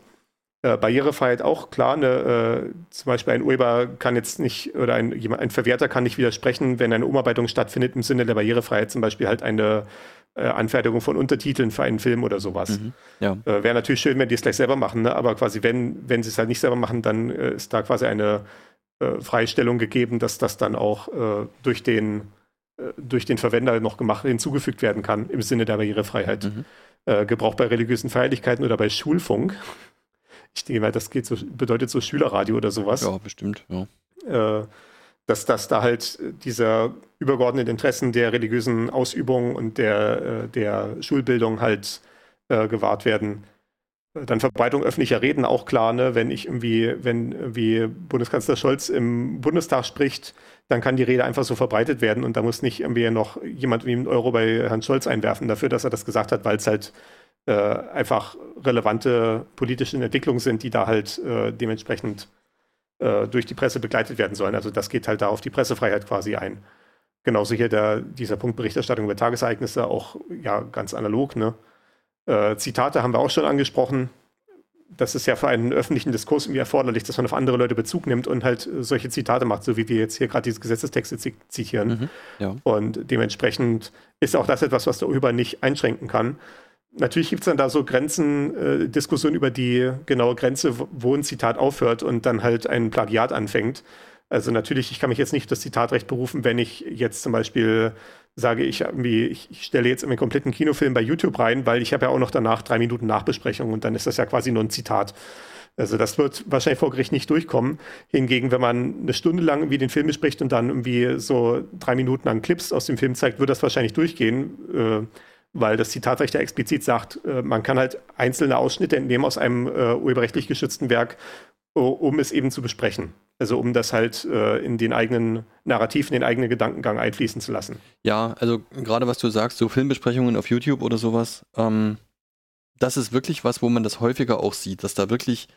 Äh, Barrierefreiheit auch klar. Ne, äh, zum Beispiel ein Urheber kann jetzt nicht oder ein, ein Verwerter kann nicht widersprechen, wenn eine Umarbeitung stattfindet im Sinne der Barrierefreiheit, zum Beispiel halt eine äh, Anfertigung von Untertiteln für einen Film oder sowas. Mhm, ja. Äh, Wäre natürlich schön, wenn die es gleich selber machen, ne? aber quasi wenn, wenn sie es halt nicht selber machen, dann äh, ist da quasi eine Freistellung gegeben, dass das dann auch durch den durch den Verwender noch gemacht, hinzugefügt werden kann im Sinne der Barrierefreiheit. Mhm. Gebrauch bei religiösen Feierlichkeiten oder bei Schulfunk ich denke mal, das geht so, bedeutet so Schülerradio oder sowas. Ja, bestimmt, ja. Äh, dass, dass da halt dieser übergeordneten Interessen der religiösen Ausübung und der, äh, der Schulbildung halt äh, gewahrt werden. Dann Verbreitung öffentlicher Reden auch klar, ne? wenn ich irgendwie, wenn irgendwie Bundeskanzler Scholz im Bundestag spricht, dann kann die Rede einfach so verbreitet werden und da muss nicht irgendwie noch jemand wie einen Euro bei Herrn Scholz einwerfen dafür, dass er das gesagt hat, weil es halt äh, einfach relevante politische Entwicklungen sind, die da halt äh, dementsprechend äh, durch die Presse begleitet werden sollen. Also das geht halt da auf die Pressefreiheit quasi ein. Genauso hier der, dieser Punkt Berichterstattung über Tagesereignisse, auch ja ganz analog. Ne? Äh, Zitate haben wir auch schon angesprochen. Das ist ja für einen öffentlichen Diskurs irgendwie erforderlich, dass man auf andere Leute Bezug nimmt und halt solche Zitate macht, so wie wir jetzt hier gerade diese Gesetzestexte zitieren. Mhm, ja. Und dementsprechend ist auch das etwas, was der Urheber nicht einschränken kann natürlich gibt es dann da so Grenzen, äh, Diskussionen über die genaue Grenze, wo ein Zitat aufhört und dann halt ein Plagiat anfängt. Also natürlich, ich kann mich jetzt nicht das Zitatrecht berufen, wenn ich jetzt zum Beispiel sage, ich, ich stelle jetzt einen kompletten Kinofilm bei YouTube rein, weil ich habe ja auch noch danach drei Minuten Nachbesprechung und dann ist das ja quasi nur ein Zitat. Also das wird wahrscheinlich vor Gericht nicht durchkommen. Hingegen, wenn man eine Stunde lang irgendwie den Film bespricht und dann irgendwie so drei Minuten an Clips aus dem Film zeigt, wird das wahrscheinlich durchgehen. Äh, weil das Zitatrecht ja explizit sagt, äh, man kann halt einzelne Ausschnitte entnehmen aus einem äh, urheberrechtlich geschützten Werk, um es eben zu besprechen. Also um das halt äh, in den eigenen Narrativ, in den eigenen Gedankengang einfließen zu lassen. Ja, also gerade was du sagst, so Filmbesprechungen auf YouTube oder sowas, ähm, das ist wirklich was, wo man das häufiger auch sieht, dass da wirklich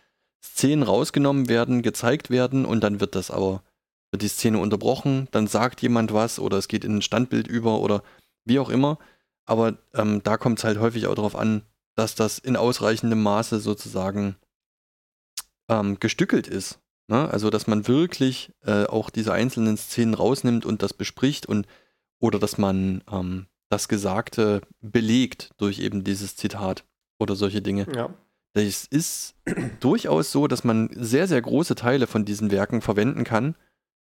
Szenen rausgenommen werden, gezeigt werden und dann wird das aber, wird die Szene unterbrochen, dann sagt jemand was oder es geht in ein Standbild über oder wie auch immer. Aber ähm, da kommt es halt häufig auch darauf an, dass das in ausreichendem Maße sozusagen ähm, gestückelt ist. Ne? Also, dass man wirklich äh, auch diese einzelnen Szenen rausnimmt und das bespricht und oder dass man ähm, das Gesagte belegt durch eben dieses Zitat oder solche Dinge. Ja. Es ist durchaus so, dass man sehr, sehr große Teile von diesen Werken verwenden kann,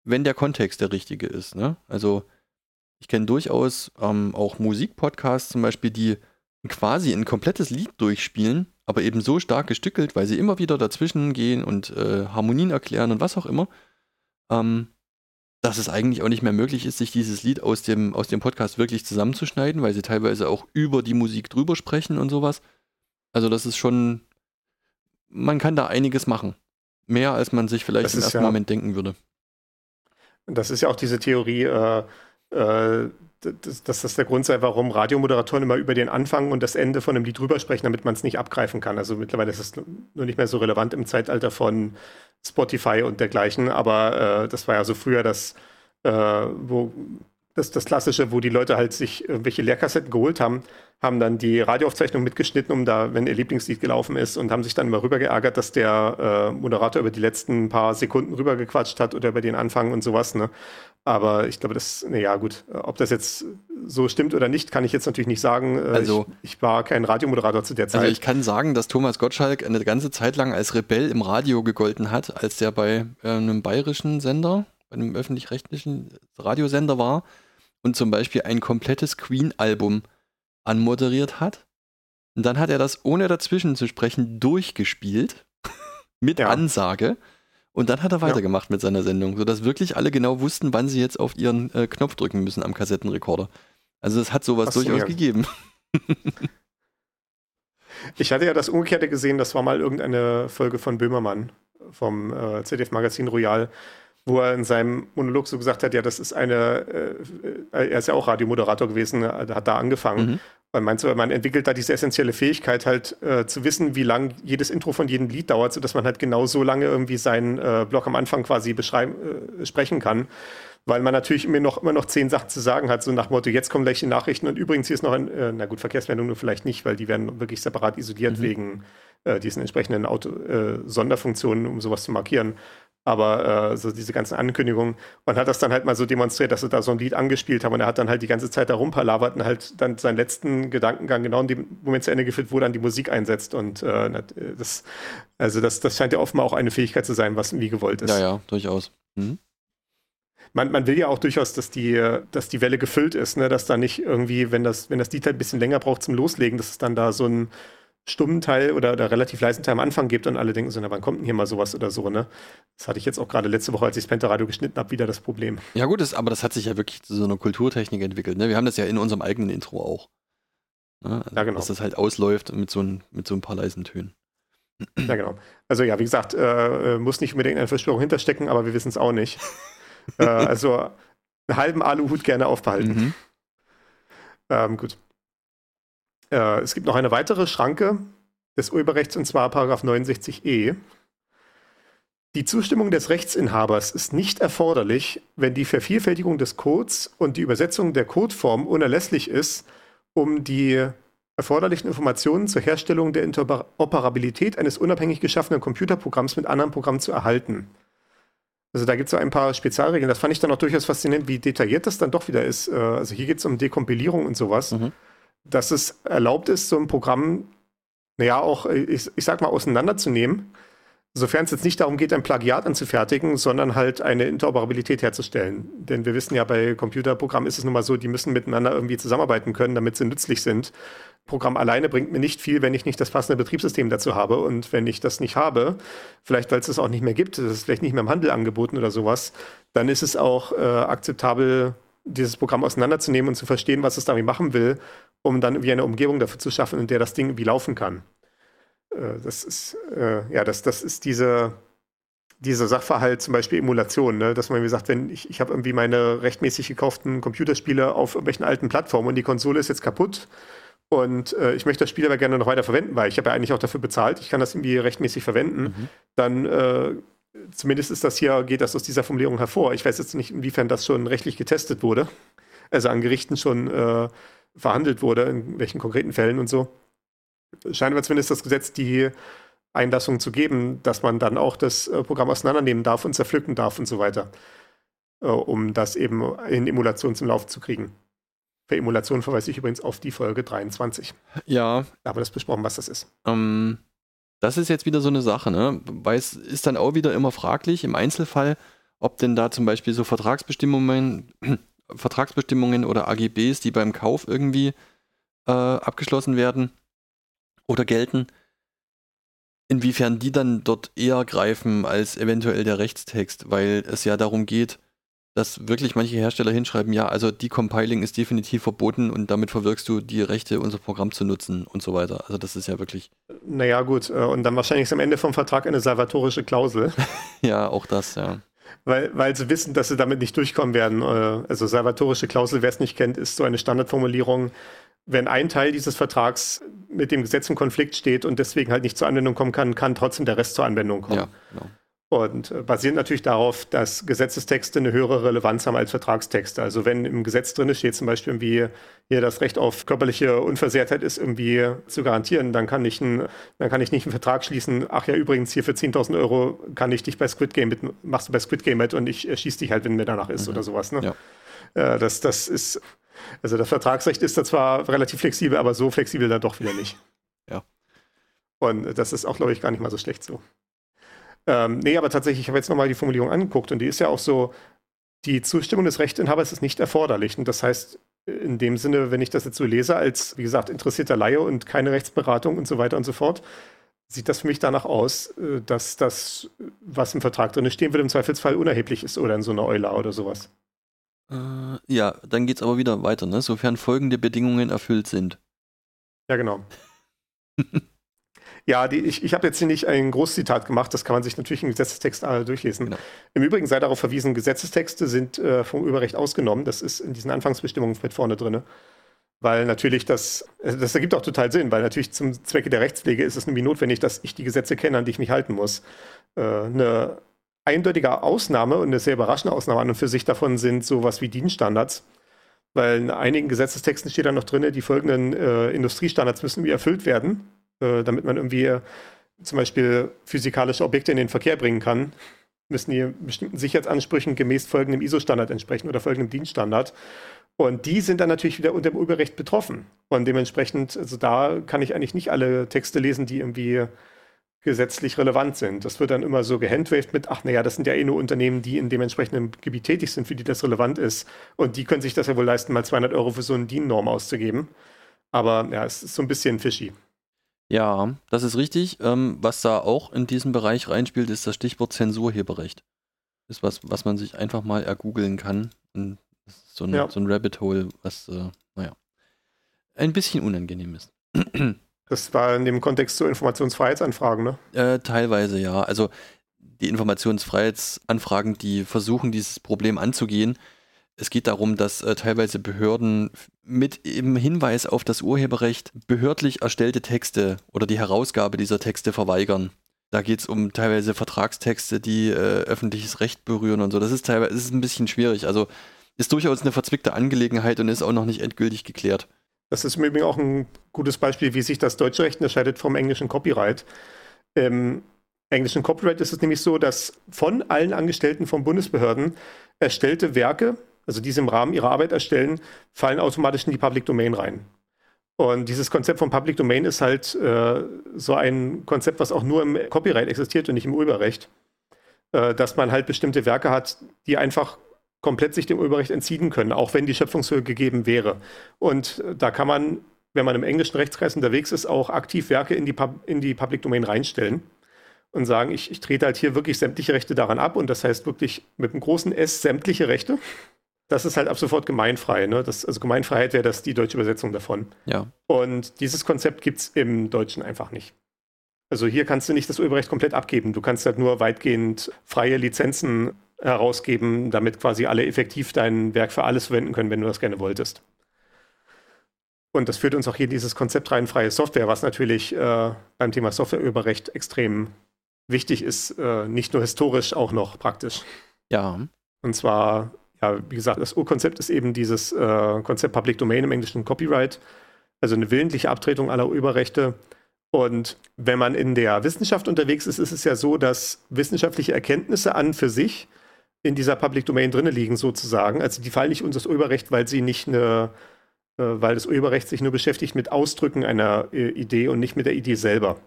wenn der Kontext der richtige ist. Ne? Also ich kenne durchaus ähm, auch Musikpodcasts zum Beispiel, die quasi ein komplettes Lied durchspielen, aber eben so stark gestückelt, weil sie immer wieder dazwischen gehen und äh, Harmonien erklären und was auch immer, ähm, dass es eigentlich auch nicht mehr möglich ist, sich dieses Lied aus dem, aus dem Podcast wirklich zusammenzuschneiden, weil sie teilweise auch über die Musik drüber sprechen und sowas. Also das ist schon, man kann da einiges machen. Mehr als man sich vielleicht Das im ersten ja- Moment denken würde. Das ist ja auch diese Theorie, äh, äh, dass, dass das der Grund sei, warum Radiomoderatoren immer über den Anfang und das Ende von einem Lied drüber sprechen, damit man es nicht abgreifen kann. Also mittlerweile ist es nur nicht mehr so relevant im Zeitalter von Spotify und dergleichen, aber äh, das war ja so früher das, äh, wo das, das Klassische, wo die Leute halt sich irgendwelche Leerkassetten geholt haben, haben dann die Radioaufzeichnung mitgeschnitten, um da, wenn ihr Lieblingslied gelaufen ist, und haben sich dann immer rüber geärgert, dass der äh, Moderator über die letzten paar Sekunden rübergequatscht hat oder über den Anfang und sowas. Ne? Aber ich glaube, das, naja, gut, ob das jetzt so stimmt oder nicht, kann ich jetzt natürlich nicht sagen. Äh, Also- ich, ich war kein Radiomoderator zu der Zeit. Also ich kann sagen, dass Thomas Gottschalk eine ganze Zeit lang als Rebell im Radio gegolten hat, als der bei äh, einem bayerischen Sender, bei einem öffentlich-rechtlichen Radiosender war und zum Beispiel ein komplettes Queen-Album anmoderiert hat. Und dann hat er das, ohne dazwischen zu sprechen, durchgespielt mit Ja. Ansage. Und dann hat er weitergemacht mit seiner Sendung, sodass wirklich alle genau wussten, wann sie jetzt auf ihren äh, Knopf drücken müssen am Kassettenrekorder. Also es hat sowas durchaus gegeben. Ich hatte ja das Umgekehrte gesehen, das war mal irgendeine Folge von Böhmermann vom äh, ZDF-Magazin Royal, wo er in seinem Monolog so gesagt hat, ja, das ist eine, äh, er ist ja auch Radiomoderator gewesen, äh, hat da angefangen. Mhm. Man meint so, man entwickelt da diese essentielle Fähigkeit halt äh, zu wissen, wie lang jedes Intro von jedem Lied dauert, sodass man halt genau so lange irgendwie seinen äh, Block am Anfang quasi beschreiben, äh, sprechen kann. Weil man natürlich immer noch, immer noch zehn Sachen zu sagen hat, so nach Motto, jetzt kommen gleich die Nachrichten und übrigens hier ist noch ein, äh, na gut, Verkehrsmeldungen vielleicht nicht, weil die werden wirklich separat isoliert Mhm. wegen äh, diesen entsprechenden Auto, äh, Sonderfunktionen, um sowas zu markieren. Aber äh, so diese ganzen Ankündigungen, man hat das dann halt mal so demonstriert, dass sie da so ein Lied angespielt haben und er hat dann halt die ganze Zeit da rumpalavert und halt dann seinen letzten Gedankengang genau in dem Moment zu Ende geführt, wo dann die Musik einsetzt und äh, das, also das, das scheint ja offenbar auch eine Fähigkeit zu sein, was irgendwie gewollt ist. Ja, ja, durchaus. Mhm. Man, man will ja auch durchaus, dass die, dass die Welle gefüllt ist, ne? dass da nicht irgendwie, wenn das, wenn das Lied halt ein bisschen länger braucht zum Loslegen, dass es dann da so einen stummen Teil oder, oder relativ leisen Teil am Anfang gibt und alle denken so, na, wann kommt denn hier mal sowas oder so, ne? Das hatte ich jetzt auch gerade letzte Woche, als ich das Penta-Radio geschnitten habe, wieder das Problem. Ja gut, das, aber das hat sich ja wirklich zu so einer Kulturtechnik entwickelt. Ne? Wir haben das ja in unserem eigenen Intro auch. Ne? Also, Ja, genau. Dass das halt ausläuft mit so, ein, mit so ein paar leisen Tönen. Ja, genau. Also ja, wie gesagt, äh, äh, muss nicht unbedingt eine Verschwörung hinterstecken, aber wir wissen es auch nicht. äh, also einen halben Aluhut gerne aufbehalten. Mhm. Ähm, gut. Äh, es gibt noch eine weitere Schranke des Urheberrechts und zwar Paragraph 69e. Die Zustimmung des Rechtsinhabers ist nicht erforderlich, wenn die Vervielfältigung des Codes und die Übersetzung der Codeform unerlässlich ist, um die erforderlichen Informationen zur Herstellung der Interoperabilität eines unabhängig geschaffenen Computerprogramms mit anderen Programmen zu erhalten. Also da gibt es so ein paar Spezialregeln. Das fand ich dann auch durchaus faszinierend, wie detailliert das dann doch wieder ist. Äh, Also hier geht es um Dekompilierung und sowas Mhm. Dass es erlaubt ist, so ein Programm, naja, auch, ich, ich sag mal, auseinanderzunehmen, sofern es jetzt nicht darum geht, ein Plagiat anzufertigen, sondern halt eine Interoperabilität herzustellen. Denn wir wissen ja, bei Computerprogrammen ist es nun mal so, die müssen miteinander irgendwie zusammenarbeiten können, damit sie nützlich sind. Programm alleine bringt mir nicht viel, wenn ich nicht das passende Betriebssystem dazu habe. Und wenn ich das nicht habe, vielleicht weil es das auch nicht mehr gibt, es ist vielleicht nicht mehr im Handel angeboten oder sowas, dann ist es auch äh, akzeptabel, dieses Programm auseinanderzunehmen und zu verstehen, was es damit machen will, um dann irgendwie eine Umgebung dafür zu schaffen, in der das Ding irgendwie laufen kann. Äh, das ist, äh, ja, das, das ist diese, dieser Sachverhalt, zum Beispiel Emulation, ne? dass man mir sagt, wenn ich, ich habe irgendwie meine rechtmäßig gekauften Computerspiele auf irgendwelchen alten Plattformen und die Konsole ist jetzt kaputt und äh, ich möchte das Spiel aber gerne noch weiter verwenden, weil ich habe ja eigentlich auch dafür bezahlt, ich kann das irgendwie rechtmäßig verwenden, Mhm. dann äh, zumindest ist das hier, geht das aus dieser Formulierung hervor. Ich weiß jetzt nicht, inwiefern das schon rechtlich getestet wurde, also an Gerichten schon äh, verhandelt wurde, in welchen konkreten Fällen und so. Scheint aber zumindest das Gesetz die Einlassung zu geben, dass man dann auch das äh, Programm auseinandernehmen darf und zerpflücken darf und so weiter, äh, um das eben in Emulation zum Laufen zu kriegen. Für Emulation verweise ich übrigens auf die Folge 23. Ja. Da haben wir das besprochen, was das ist. Ähm, das ist jetzt wieder so eine Sache, ne? Weil es ist dann auch wieder immer fraglich im Einzelfall, ob denn da zum Beispiel so Vertragsbestimmungen, Vertragsbestimmungen oder AGBs, die beim Kauf irgendwie äh, abgeschlossen werden oder gelten, inwiefern die dann dort eher greifen als eventuell der Rechtstext, weil es ja darum geht, dass wirklich manche Hersteller hinschreiben, ja, also Decompiling ist definitiv verboten und damit verwirkst du die Rechte, unser Programm zu nutzen und so weiter. Also das ist ja wirklich. Naja, gut. Äh, und dann wahrscheinlich ist am Ende vom Vertrag eine salvatorische Klausel. ja, auch das, ja. Weil, weil sie wissen, dass sie damit nicht durchkommen werden. Äh, also salvatorische Klausel, wer es nicht kennt, ist so eine Standardformulierung, wenn ein Teil dieses Vertrags mit dem Gesetz im Konflikt steht und deswegen halt nicht zur Anwendung kommen kann, kann trotzdem der Rest zur Anwendung kommen. Ja, genau. Und äh, basiert natürlich darauf, dass Gesetzestexte eine höhere Relevanz haben als Vertragstexte. Also wenn im Gesetz drin steht zum Beispiel irgendwie, hier das Recht auf körperliche Unversehrtheit ist irgendwie zu garantieren, dann kann ich, ein, dann kann ich nicht einen Vertrag schließen, ach ja, übrigens hier für 10.000 Euro kann ich dich bei Squid Game mit, machst du bei Squid Game mit und ich schieße dich halt, wenn mir danach ist mhm. oder sowas. Ne? Ja. Äh, das, das ist, also das Vertragsrecht ist da zwar relativ flexibel, aber so flexibel dann doch wieder nicht. Ja. Und das ist auch, glaube ich, gar nicht mal so schlecht so. Ähm, nee, aber tatsächlich, ich habe jetzt nochmal die Formulierung angeguckt und die ist ja auch so, die Zustimmung des Rechteinhabers ist nicht erforderlich. Und das heißt, in dem Sinne, wenn ich das jetzt so lese, als, wie gesagt, interessierter Laie und keine Rechtsberatung und so weiter und so fort, sieht das für mich danach aus, äh, dass das, was im Vertrag drin stehen wird, im Zweifelsfall unerheblich ist oder in so einer Euler oder sowas. Äh, ja, dann geht es aber wieder weiter, ne? sofern folgende Bedingungen erfüllt sind. Ja, genau. Ja, die, ich, ich habe jetzt hier nicht ein Großzitat gemacht, das kann man sich natürlich im Gesetzestext durchlesen. Genau. Im Übrigen sei darauf verwiesen, Gesetzestexte sind äh, vom Überrecht ausgenommen. Das ist in diesen Anfangsbestimmungen mit vorne drin. Weil natürlich das, also das ergibt auch total Sinn, weil natürlich zum Zwecke der Rechtspflege ist es nämlich notwendig, dass ich die Gesetze kenne, an die ich mich halten muss. Äh, eine eindeutige Ausnahme und eine sehr überraschende Ausnahme an und für sich davon sind sowas wie Dienststandards. Weil in einigen Gesetzestexten steht dann noch drin, die folgenden äh, Industriestandards müssen wie erfüllt werden. Äh, damit man irgendwie äh, zum Beispiel physikalische Objekte in den Verkehr bringen kann, müssen die bestimmten Sicherheitsansprüchen gemäß folgendem ISO-Standard entsprechen oder folgendem Dienststandard. Und die sind dann natürlich wieder unter dem Urheberrecht betroffen. Und dementsprechend, also da kann ich eigentlich nicht alle Texte lesen, die irgendwie gesetzlich relevant sind. Das wird dann immer so gehandwaved mit, ach naja, das sind ja eh nur Unternehmen, die in dem entsprechenden Gebiet tätig sind, für die das relevant ist. Und die können sich das ja wohl leisten, mal 200 Euro für so eine DIN-Norm auszugeben. Aber ja, es ist so ein bisschen fishy. Ja, das ist richtig. Ähm, was da auch in diesen Bereich reinspielt, ist das Stichwort Zensurheberrecht. Das ist was, was man sich einfach mal ergoogeln kann. Und das ist so ein, ja. so ein Rabbit Hole, was, äh, naja, ein bisschen unangenehm ist. Das war in dem Kontext so Informationsfreiheitsanfragen, ne? Äh, teilweise, ja. Also die Informationsfreiheitsanfragen, die versuchen, dieses Problem anzugehen, es geht darum, dass äh, teilweise Behörden mit im Hinweis auf das Urheberrecht behördlich erstellte Texte oder die Herausgabe dieser Texte verweigern. Da geht es um teilweise Vertragstexte, die äh, öffentliches Recht berühren und so. Das ist teilweise ist ein bisschen schwierig. Also ist durchaus eine verzwickte Angelegenheit und ist auch noch nicht endgültig geklärt. Das ist im Übrigen auch ein gutes Beispiel, wie sich das deutsche Recht unterscheidet vom englischen Copyright. Im englischen Copyright ist es nämlich so, dass von allen Angestellten von Bundesbehörden erstellte Werke also die im Rahmen ihrer Arbeit erstellen, fallen automatisch in die Public Domain rein. Und dieses Konzept von Public Domain ist halt äh, so ein Konzept, was auch nur im Copyright existiert und nicht im Urheberrecht. Äh, dass man halt bestimmte Werke hat, die einfach komplett sich dem Urheberrecht entziehen können, auch wenn die Schöpfungshöhe gegeben wäre. Und da kann man, wenn man im englischen Rechtskreis unterwegs ist, auch aktiv Werke in die, Pub in die Public Domain reinstellen und sagen, ich, ich trete halt hier wirklich sämtliche Rechte daran ab und das heißt wirklich mit einem großen S sämtliche Rechte das ist halt ab sofort gemeinfrei. Ne? Das, also Gemeinfreiheit wäre das die deutsche Übersetzung davon. Ja. Und dieses Konzept gibt es im Deutschen einfach nicht. Also hier kannst du nicht das Urheberrecht komplett abgeben. Du kannst halt nur weitgehend freie Lizenzen herausgeben, damit quasi alle effektiv dein Werk für alles verwenden können, wenn du das gerne wolltest. Und das führt uns auch hier dieses Konzept rein freie Software, was natürlich äh, beim Thema Softwareurheberrecht extrem wichtig ist, äh, nicht nur historisch, auch noch praktisch. Ja. Und zwar ja, wie gesagt, das Urkonzept ist eben dieses äh, Konzept Public Domain im englischen Copyright, also eine willentliche Abtretung aller Urheberrechte. Und wenn man in der Wissenschaft unterwegs ist, ist es ja so, dass wissenschaftliche Erkenntnisse an für sich in dieser Public Domain drinne liegen, sozusagen. Also die fallen nicht unter das Urheberrecht, weil sie nicht eine, äh, weil das Urheberrecht sich nur beschäftigt mit Ausdrücken einer äh, Idee und nicht mit der Idee selber.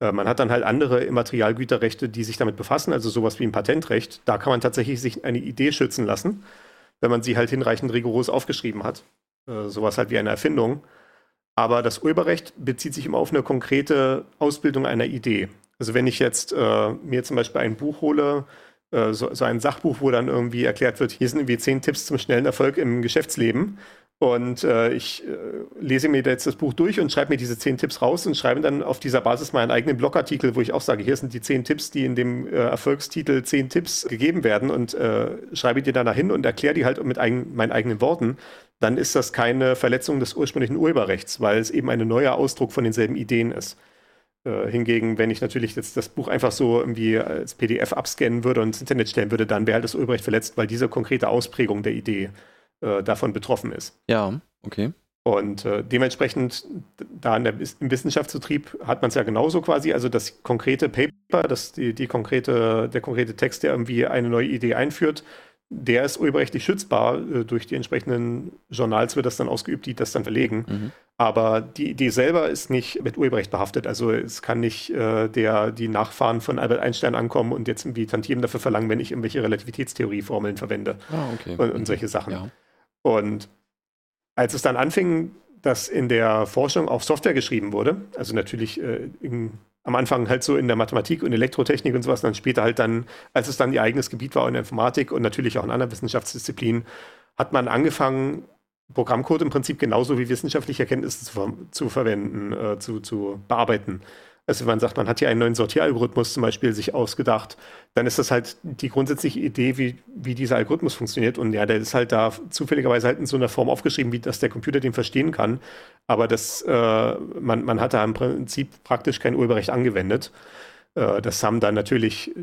Äh, man hat dann halt andere Immaterialgüterrechte, die sich damit befassen, also sowas wie ein Patentrecht. Da kann man tatsächlich sich eine Idee schützen lassen, wenn man sie halt hinreichend rigoros aufgeschrieben hat. Äh, sowas halt wie eine Erfindung. Aber das Urheberrecht bezieht sich immer auf eine konkrete Ausbildung einer Idee. Also wenn ich jetzt äh, mir zum Beispiel ein Buch hole, äh, so, so, ein Sachbuch, wo dann irgendwie erklärt wird, hier sind irgendwie zehn Tipps zum schnellen Erfolg im Geschäftsleben. Und äh, ich äh, lese mir jetzt das Buch durch und schreibe mir diese zehn Tipps raus und schreibe dann auf dieser Basis meinen eigenen Blogartikel, wo ich auch sage, hier sind die zehn Tipps, die in dem äh, Erfolgstitel zehn Tipps gegeben werden und äh, schreibe die dann dahin und erkläre die halt mit eigen, meinen eigenen Worten. Dann ist das keine Verletzung des ursprünglichen Urheberrechts, weil es eben ein neuer Ausdruck von denselben Ideen ist. Äh, hingegen, wenn ich natürlich jetzt das Buch einfach so irgendwie als PDF abscannen würde und ins Internet stellen würde, dann wäre halt das Urheberrecht verletzt, weil diese konkrete Ausprägung der Idee äh, davon betroffen ist. Ja, okay. Und äh, dementsprechend, da der, im Wissenschaftsbetrieb hat man es ja genauso quasi, also das konkrete Paper, das, die, die konkrete, der konkrete Text, der irgendwie eine neue Idee einführt, der ist urheberrechtlich schützbar. Äh, durch die entsprechenden Journals wird das dann ausgeübt, die das dann verlegen. Mhm. Aber die Idee selber ist nicht mit Urheberrecht behaftet. Also es kann nicht äh, der, die Nachfahren von Albert Einstein ankommen und jetzt irgendwie Tantiemen dafür verlangen, wenn ich irgendwelche Relativitätstheorieformeln verwende ah, okay. und, und, solche Sachen. Ja. Und als es dann anfing, dass in der Forschung auf Software geschrieben wurde, also natürlich äh, in, am Anfang halt so in der Mathematik und Elektrotechnik und sowas, dann später halt dann, als es dann ihr eigenes Gebiet war in der Informatik und natürlich auch in anderen Wissenschaftsdisziplinen, hat man angefangen, Programmcode im Prinzip genauso wie wissenschaftliche Erkenntnisse zu, zu verwenden, äh, zu, zu bearbeiten. Also wenn man sagt, man hat hier einen neuen Sortieralgorithmus zum Beispiel sich ausgedacht, dann ist das halt die grundsätzliche Idee, wie, wie dieser Algorithmus funktioniert. Und ja, der ist halt da zufälligerweise halt in so einer Form aufgeschrieben, wie dass der Computer den verstehen kann. Aber das, äh, man, man hat da im Prinzip praktisch kein Urheberrecht angewendet. Äh, das haben dann natürlich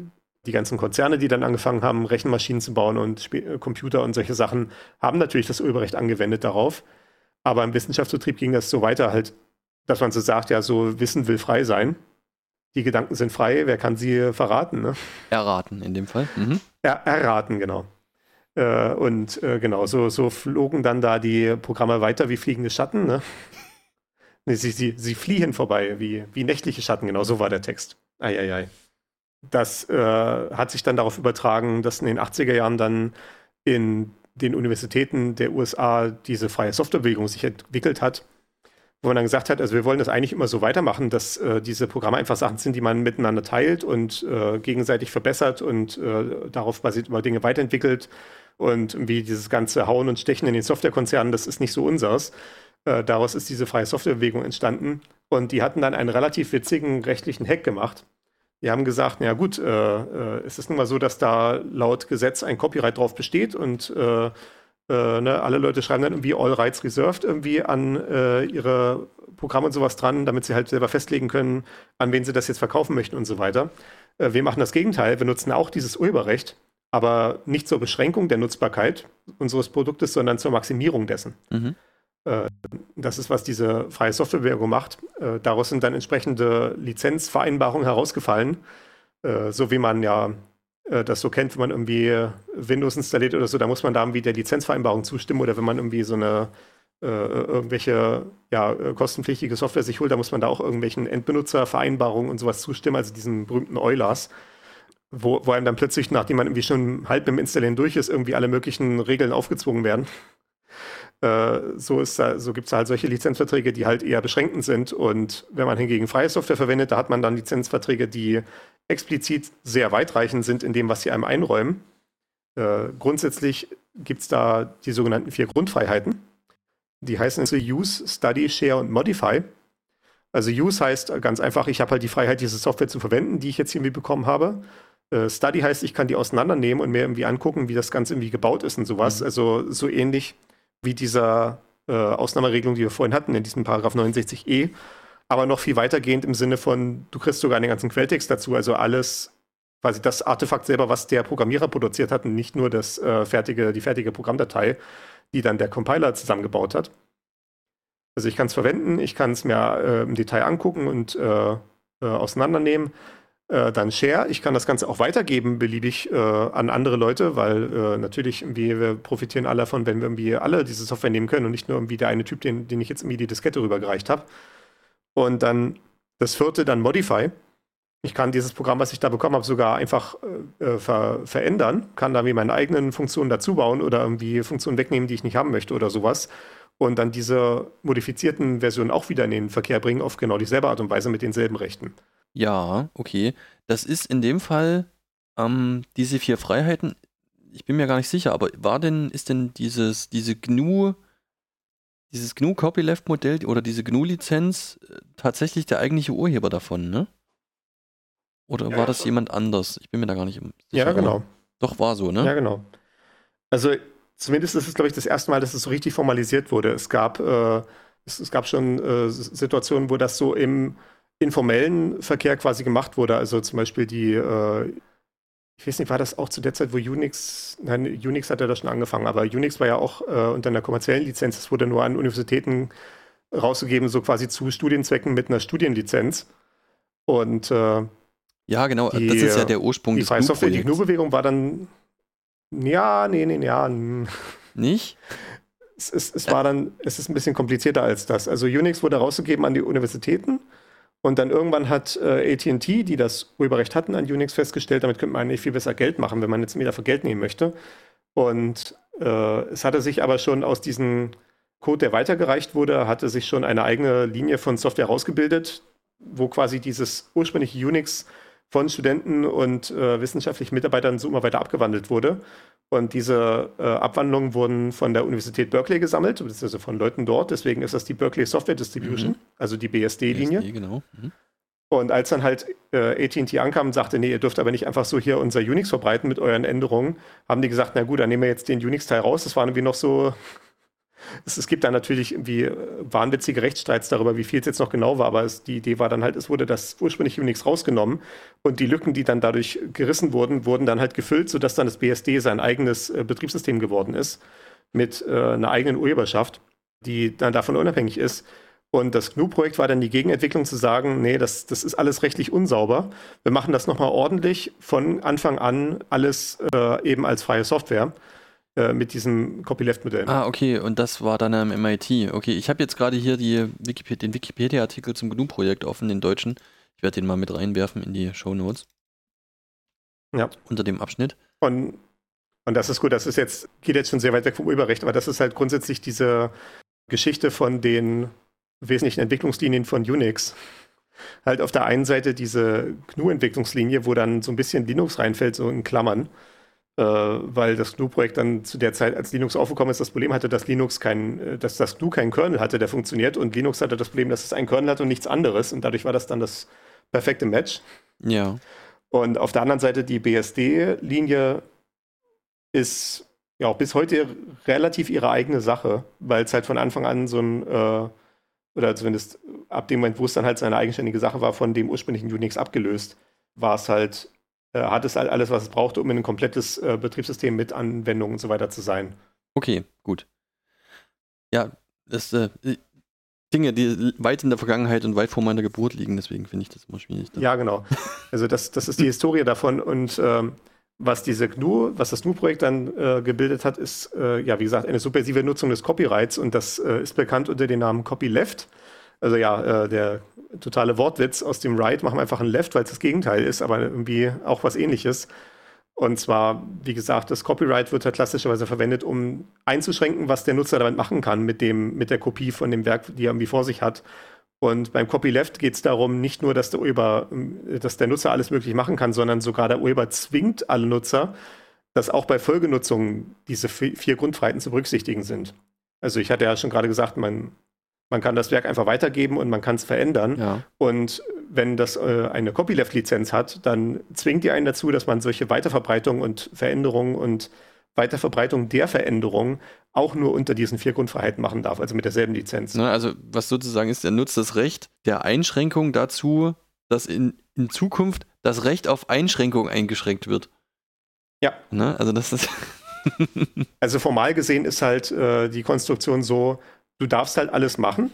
die ganzen Konzerne, die dann angefangen haben, Rechenmaschinen zu bauen und Sp äh, Computer und solche Sachen, haben natürlich das Urheberrecht angewendet darauf. Aber im Wissenschaftsbetrieb ging das so weiter halt dass man so sagt, ja, so Wissen will frei sein. Die Gedanken sind frei, wer kann sie verraten? Ne? Erraten in dem Fall. Mhm. Er, erraten, genau. Äh, und äh, genau, so, so flogen dann da die Programme weiter wie fliegende Schatten. Ne? nee, sie, sie, sie fliehen vorbei, wie, wie nächtliche Schatten, genau, so war der Text. Eieiei. Das äh, hat sich dann darauf übertragen, dass in den 80er Jahren dann in den Universitäten der USA diese freie Softwarebewegung sich entwickelt hat wo man dann gesagt hat, also wir wollen das eigentlich immer so weitermachen, dass äh, diese Programme einfach Sachen sind, die man miteinander teilt und äh, gegenseitig verbessert und äh, darauf basiert immer Dinge weiterentwickelt. Und wie dieses ganze Hauen und Stechen in den Softwarekonzernen, das ist nicht so unseres. Äh, daraus ist diese freie Softwarebewegung entstanden. Und die hatten dann einen relativ witzigen rechtlichen Hack gemacht. Die haben gesagt, na gut, äh, äh, es ist nun mal so, dass da laut Gesetz ein Copyright drauf besteht und äh, ne, alle Leute schreiben dann irgendwie All Rights Reserved irgendwie an äh, ihre Programme und sowas dran, damit sie halt selber festlegen können, an wen sie das jetzt verkaufen möchten und so weiter. Äh, wir machen das Gegenteil. Wir nutzen auch dieses Urheberrecht, aber nicht zur Beschränkung der Nutzbarkeit unseres Produktes, sondern zur Maximierung dessen. Mhm. Äh, das ist, was diese freie Softwarebewegung macht. Äh, daraus sind dann entsprechende Lizenzvereinbarungen herausgefallen, äh, so wie man ja das so kennt, wenn man irgendwie Windows installiert oder so, da muss man da irgendwie der Lizenzvereinbarung zustimmen oder wenn man irgendwie so eine äh, irgendwelche ja, äh, kostenpflichtige Software sich holt, da muss man da auch irgendwelchen Endbenutzervereinbarungen und sowas zustimmen, also diesen berühmten Eulers, wo, wo einem dann plötzlich, nachdem man irgendwie schon halb im Installieren durch ist, irgendwie alle möglichen Regeln aufgezwungen werden. Äh, so so gibt es halt solche Lizenzverträge, die halt eher beschränkend sind. Und wenn man hingegen freie Software verwendet, da hat man dann Lizenzverträge, die explizit sehr weitreichend sind in dem, was sie einem einräumen. Äh, grundsätzlich gibt es da die sogenannten vier Grundfreiheiten. Die heißen also Use, Study, Share und Modify. Also Use heißt ganz einfach, ich habe halt die Freiheit, diese Software zu verwenden, die ich jetzt irgendwie bekommen habe. Äh, Study heißt, ich kann die auseinandernehmen und mir irgendwie angucken, wie das Ganze irgendwie gebaut ist und sowas. Mhm. Also so ähnlich wie dieser äh, Ausnahmeregelung, die wir vorhin hatten, in diesem Paragraph 69e aber noch viel weitergehend im Sinne von, du kriegst sogar den ganzen Quelltext dazu, also alles, quasi das Artefakt selber, was der Programmierer produziert hat und nicht nur das äh, fertige, die fertige Programmdatei, die dann der Compiler zusammengebaut hat. Also ich kann es verwenden, ich kann es mir äh, im Detail angucken und äh, äh, auseinandernehmen. Äh, dann Share, ich kann das Ganze auch weitergeben, beliebig äh, an andere Leute, weil äh, natürlich irgendwie wir profitieren alle davon, wenn wir irgendwie alle diese Software nehmen können und nicht nur irgendwie der eine Typ, den, den ich jetzt irgendwie die Diskette rübergereicht habe. Und dann das vierte, dann Modify. Ich kann dieses Programm, was ich da bekommen habe, sogar einfach äh, ver verändern, kann da wie meine eigenen Funktionen dazu bauen oder irgendwie Funktionen wegnehmen, die ich nicht haben möchte oder sowas. Und dann diese modifizierten Versionen auch wieder in den Verkehr bringen, auf genau dieselbe Art und Weise mit denselben Rechten. Ja, okay. Das ist in dem Fall ähm, diese vier Freiheiten. Ich bin mir gar nicht sicher, aber war denn, ist denn dieses, diese GNU, dieses GNU Copyleft Modell oder diese GNU Lizenz äh, tatsächlich der eigentliche Urheber davon, ne? Oder Ja, war das jemand anders? Ich bin mir da gar nicht sicher. Ja, genau. Doch, war so, ne? Ja, genau. Also zumindest ist es, glaube ich, das erste Mal, dass es so richtig formalisiert wurde. Es gab, äh, es, es gab schon äh, Situationen, wo das so im informellen Verkehr quasi gemacht wurde. Also zum Beispiel die, äh, ich weiß nicht, war das auch zu der Zeit, wo Unix, nein, Unix hat ja da schon angefangen, aber Unix war ja auch äh, unter einer kommerziellen Lizenz. Es wurde nur an Universitäten rausgegeben, so quasi zu Studienzwecken mit einer Studienlizenz. Und äh, Ja, genau. Die, das ist ja der Ursprung die des Software, die GNU-Projekts. GNU-Bewegung war dann, ja, nee, nee, ja. Nicht? es, es, es war dann, es ist ein bisschen komplizierter als das. Also Unix wurde rausgegeben an die Universitäten und dann irgendwann hat äh, AT&T, die das Urheberrecht hatten an Unix, festgestellt, damit könnte man eigentlich viel besser Geld machen, wenn man jetzt mehr dafür Geld nehmen möchte. Und äh, es hatte sich aber schon aus diesem Code, der weitergereicht wurde, hatte sich schon eine eigene Linie von Software rausgebildet, wo quasi dieses ursprüngliche Unix von Studenten und äh, wissenschaftlichen Mitarbeitern so immer weiter abgewandelt wurde. Und diese äh, Abwandlungen wurden von der Universität Berkeley gesammelt, beziehungsweise von Leuten dort. Deswegen ist das die Berkeley Software Distribution, Mhm. also die BSD-Linie. BSD, genau. Mhm. Und als dann halt äh, AT&T ankam und sagte, nee, ihr dürft aber nicht einfach so hier unser Unix verbreiten mit euren Änderungen, haben die gesagt, na gut, dann nehmen wir jetzt den Unix-Teil raus. Das war irgendwie noch so, es, es gibt da natürlich irgendwie äh, wahnwitzige Rechtsstreits darüber, wie viel es jetzt noch genau war, aber es, die Idee war dann halt, es wurde das ursprüngliche Unix rausgenommen und die Lücken, die dann dadurch gerissen wurden, wurden dann halt gefüllt, sodass dann das BSD sein eigenes äh, Betriebssystem geworden ist mit äh, einer eigenen Urheberschaft, die dann davon unabhängig ist. Und das GNU-Projekt war dann die Gegenentwicklung zu sagen, nee, das, das ist alles rechtlich unsauber. Wir machen das nochmal ordentlich von Anfang an alles äh, eben als freie Software äh, mit diesem Copyleft-Modell. Ah, okay, und das war dann am MIT. Okay, ich habe jetzt gerade hier die Wikiped den Wikipedia-Artikel zum GNU-Projekt offen, den deutschen. Ich werde den mal mit reinwerfen in die Show Notes. Ja. Unter dem Abschnitt. Und, und das ist gut, das ist jetzt, geht jetzt schon sehr weit weg vom Urheberrecht, aber das ist halt grundsätzlich diese Geschichte von den wesentlichen Entwicklungslinien von Unix. Halt auf der einen Seite diese GNU-Entwicklungslinie, wo dann so ein bisschen Linux reinfällt, so in Klammern, weil das GNU-Projekt dann zu der Zeit, als Linux aufgekommen ist, das Problem hatte, dass Linux kein, äh, dass das GNU keinen Kernel hatte, der funktioniert und Linux hatte das Problem, dass es einen Kernel hatte und nichts anderes und dadurch war das dann das perfekte Match. Ja. Und auf der anderen Seite die BSD-Linie ist ja auch bis heute relativ ihre eigene Sache, weil es halt von Anfang an so ein, äh, oder zumindest ab dem Moment, wo es dann halt seine eigenständige Sache war, von dem ursprünglichen Unix abgelöst, war es halt, äh, hat es alles, was es brauchte, um ein komplettes äh, Betriebssystem mit Anwendungen und so weiter zu sein. Okay, gut. Ja, das äh, Dinge, die weit in der Vergangenheit und weit vor meiner Geburt liegen, deswegen finde ich das immer schwierig. Ja, genau. Also das, das ist die Historie davon und ähm, was diese GNU, was das GNU-Projekt dann äh, gebildet hat, ist, äh, ja, wie gesagt, eine subversive Nutzung des Copyrights und das äh, ist bekannt unter dem Namen Copyleft. Also ja, äh, der totale Wortwitz aus dem Right machen wir einfach ein Left, weil es das Gegenteil ist, aber irgendwie auch was ähnliches. Und zwar, wie gesagt, das Copyright wird halt klassischerweise verwendet, um einzuschränken, was der Nutzer damit machen kann mit, dem, mit der Kopie von dem Werk, die er irgendwie vor sich hat. Und beim Copyleft geht es darum, nicht nur, dass der Urheber, dass der Nutzer alles möglich machen kann, sondern sogar der Urheber zwingt alle Nutzer, dass auch bei Folgenutzungen diese vier Grundfreiheiten zu berücksichtigen sind. Also ich hatte ja schon gerade gesagt, man, man kann das Werk einfach weitergeben und man kann es verändern. Ja. Und wenn das äh, eine Copyleft-Lizenz hat, dann zwingt die einen dazu, dass man solche Weiterverbreitung und Veränderungen und Weiterverbreitung der Veränderungen auch nur unter diesen vier Grundfreiheiten machen darf, also mit derselben Lizenz. Ne, also, was sozusagen ist, er nutzt das Recht der Einschränkung dazu, dass in, in Zukunft das Recht auf Einschränkung eingeschränkt wird. Ja. Ne? Also, das ist. Also formal gesehen ist halt äh, die Konstruktion so, du darfst halt alles machen,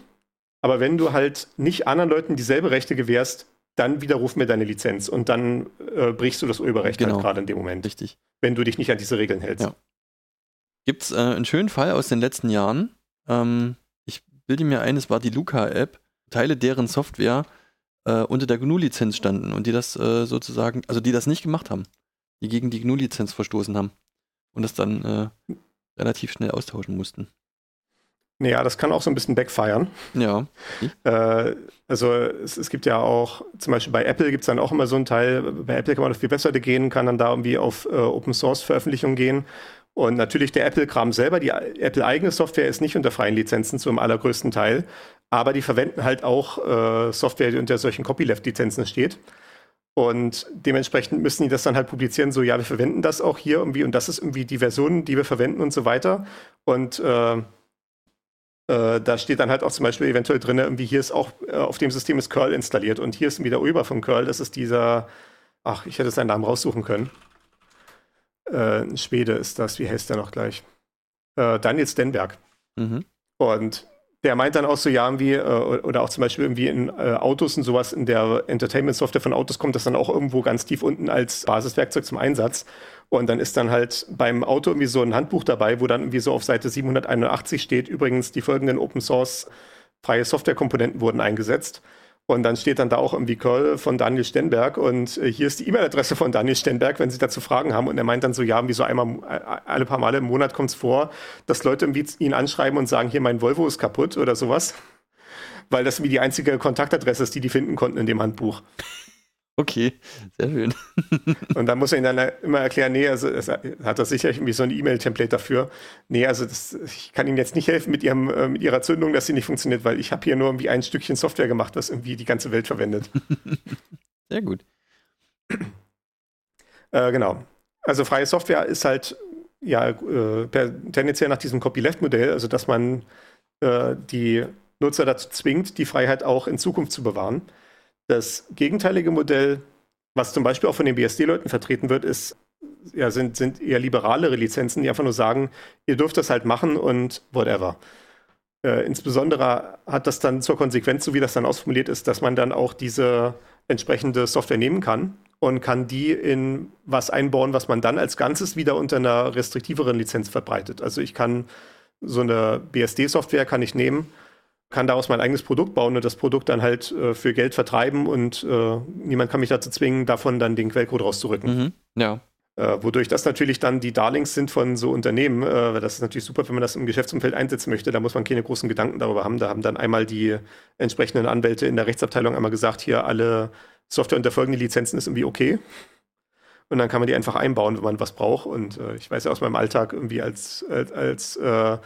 Aber wenn du halt nicht anderen Leuten dieselbe Rechte gewährst, dann widerruf mir deine Lizenz und dann äh, brichst du das Urheberrecht Genau. halt gerade in dem Moment, Richtig. wenn du dich nicht an diese Regeln hältst. Ja. Gibt es äh, einen schönen Fall aus den letzten Jahren. Ähm, ich bilde mir ein, es war die Luca-App, Teile deren Software äh, unter der GNU-Lizenz standen und die das äh, sozusagen, also die das nicht gemacht haben, die gegen die GNU-Lizenz verstoßen haben und das dann äh, relativ schnell austauschen mussten. Naja, das kann auch so ein bisschen backfiren. Ja, Äh, also es, es gibt ja auch, zum Beispiel bei Apple gibt es dann auch immer so einen Teil, bei Apple kann man auf die Webseite gehen, kann dann da irgendwie auf äh, Open Source Veröffentlichungen gehen. Und natürlich der Apple-Kram selber, die Apple-eigene Software ist nicht unter freien Lizenzen zum allergrößten Teil, aber die verwenden halt auch äh, Software, die unter solchen Copyleft-Lizenzen steht. Und dementsprechend müssen die das dann halt publizieren, so ja, wir verwenden das auch hier irgendwie und das ist irgendwie die Version, die wir verwenden und so weiter. Und äh, äh, da steht dann halt auch zum Beispiel eventuell drin, irgendwie hier ist auch äh, auf dem System ist Curl installiert und hier ist irgendwie der Urheber von Curl, das ist dieser, ach, ich hätte seinen Namen raussuchen können. Äh, ein Schwede ist das, wie heißt der noch gleich? Äh, Daniel Stenberg. mhm. Und der meint dann auch so, ja, irgendwie, äh, oder auch zum Beispiel irgendwie in Autos und sowas, in der Entertainment-Software von Autos kommt das dann auch irgendwo ganz tief unten als Basiswerkzeug zum Einsatz. Und dann ist dann halt beim Auto irgendwie so ein Handbuch dabei, wo dann irgendwie so auf Seite 781 steht, übrigens die folgenden Open Source freie Softwarekomponenten wurden eingesetzt. Und dann steht dann da auch irgendwie Curl von Daniel Stenberg und äh, hier ist die E-Mail-Adresse von Daniel Stenberg, wenn Sie dazu Fragen haben. Und er meint dann so, ja, wie so einmal, alle paar Male im Monat kommt es vor, dass Leute irgendwie ihn anschreiben und sagen, hier, mein Volvo ist kaputt oder sowas. Weil das wie die einzige Kontaktadresse ist, die die finden konnten in dem Handbuch. Okay, sehr schön. Und dann muss er ihnen dann immer erklären, nee, also es hat er sicher irgendwie so ein E-Mail-Template dafür. Nee, also das, ich kann Ihnen jetzt nicht helfen mit, ihrem, äh, mit Ihrer Zündung, dass sie nicht funktioniert, weil ich habe hier nur irgendwie ein Stückchen Software gemacht, was irgendwie die ganze Welt verwendet. Sehr gut. Äh, genau. Also freie Software ist halt ja äh, per, tendenziell nach diesem Copyleft-Modell, also dass man äh, die Nutzer dazu zwingt, die Freiheit auch in Zukunft zu bewahren. Das gegenteilige Modell, was zum Beispiel auch von den BSD-Leuten vertreten wird, ist, ja, sind, sind eher liberalere Lizenzen, die einfach nur sagen, ihr dürft das halt machen und whatever. Äh, insbesondere hat das dann zur Konsequenz, so wie das dann ausformuliert ist, dass man dann auch diese entsprechende Software nehmen kann und kann die in was einbauen, was man dann als Ganzes wieder unter einer restriktiveren Lizenz verbreitet. Also ich kann so eine BSD-Software kann ich nehmen, kann daraus mein eigenes Produkt bauen und das Produkt dann halt äh, für Geld vertreiben und äh, niemand kann mich dazu zwingen, davon dann den Quellcode rauszurücken. Mhm. Ja. Äh, wodurch das natürlich dann die Darlings sind von so Unternehmen. Äh, das ist natürlich super, wenn man das im Geschäftsumfeld einsetzen möchte. Da muss man keine großen Gedanken darüber haben. Da haben dann einmal die entsprechenden Anwälte in der Rechtsabteilung einmal gesagt, hier alle Software unter folgenden Lizenzen ist irgendwie okay. Und dann kann man die einfach einbauen, wenn man was braucht. Und äh, ich weiß ja aus meinem Alltag irgendwie als, als, als äh,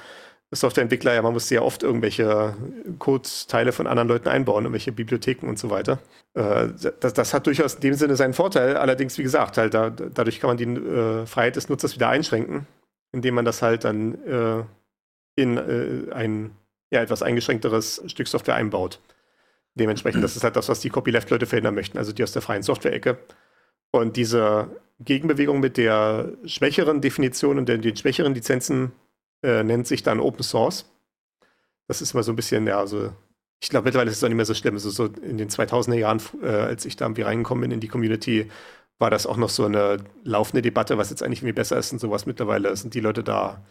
Softwareentwickler, ja, man muss sehr oft irgendwelche Code-Teile von anderen Leuten einbauen, irgendwelche Bibliotheken und so weiter. Äh, das, das, hat durchaus in dem Sinne seinen Vorteil. Allerdings, wie gesagt, halt da, dadurch kann man die äh, Freiheit des Nutzers wieder einschränken, indem man das halt dann äh, in äh, ein ja, etwas eingeschränkteres Stück Software einbaut. Dementsprechend, das ist halt das, was die Copyleft-Leute verhindern möchten, also die aus der freien Software-Ecke. Und diese Gegenbewegung mit der schwächeren Definition und den, den schwächeren Lizenzen äh, nennt sich dann Open Source. Das ist immer so ein bisschen, ja, also ich glaube, mittlerweile ist es auch nicht mehr so schlimm. Also so in den 2000er Jahren, äh, als ich da irgendwie reingekommen bin in die Community, war das auch noch so eine laufende Debatte, was jetzt eigentlich irgendwie besser ist und sowas. Mittlerweile sind die Leute da,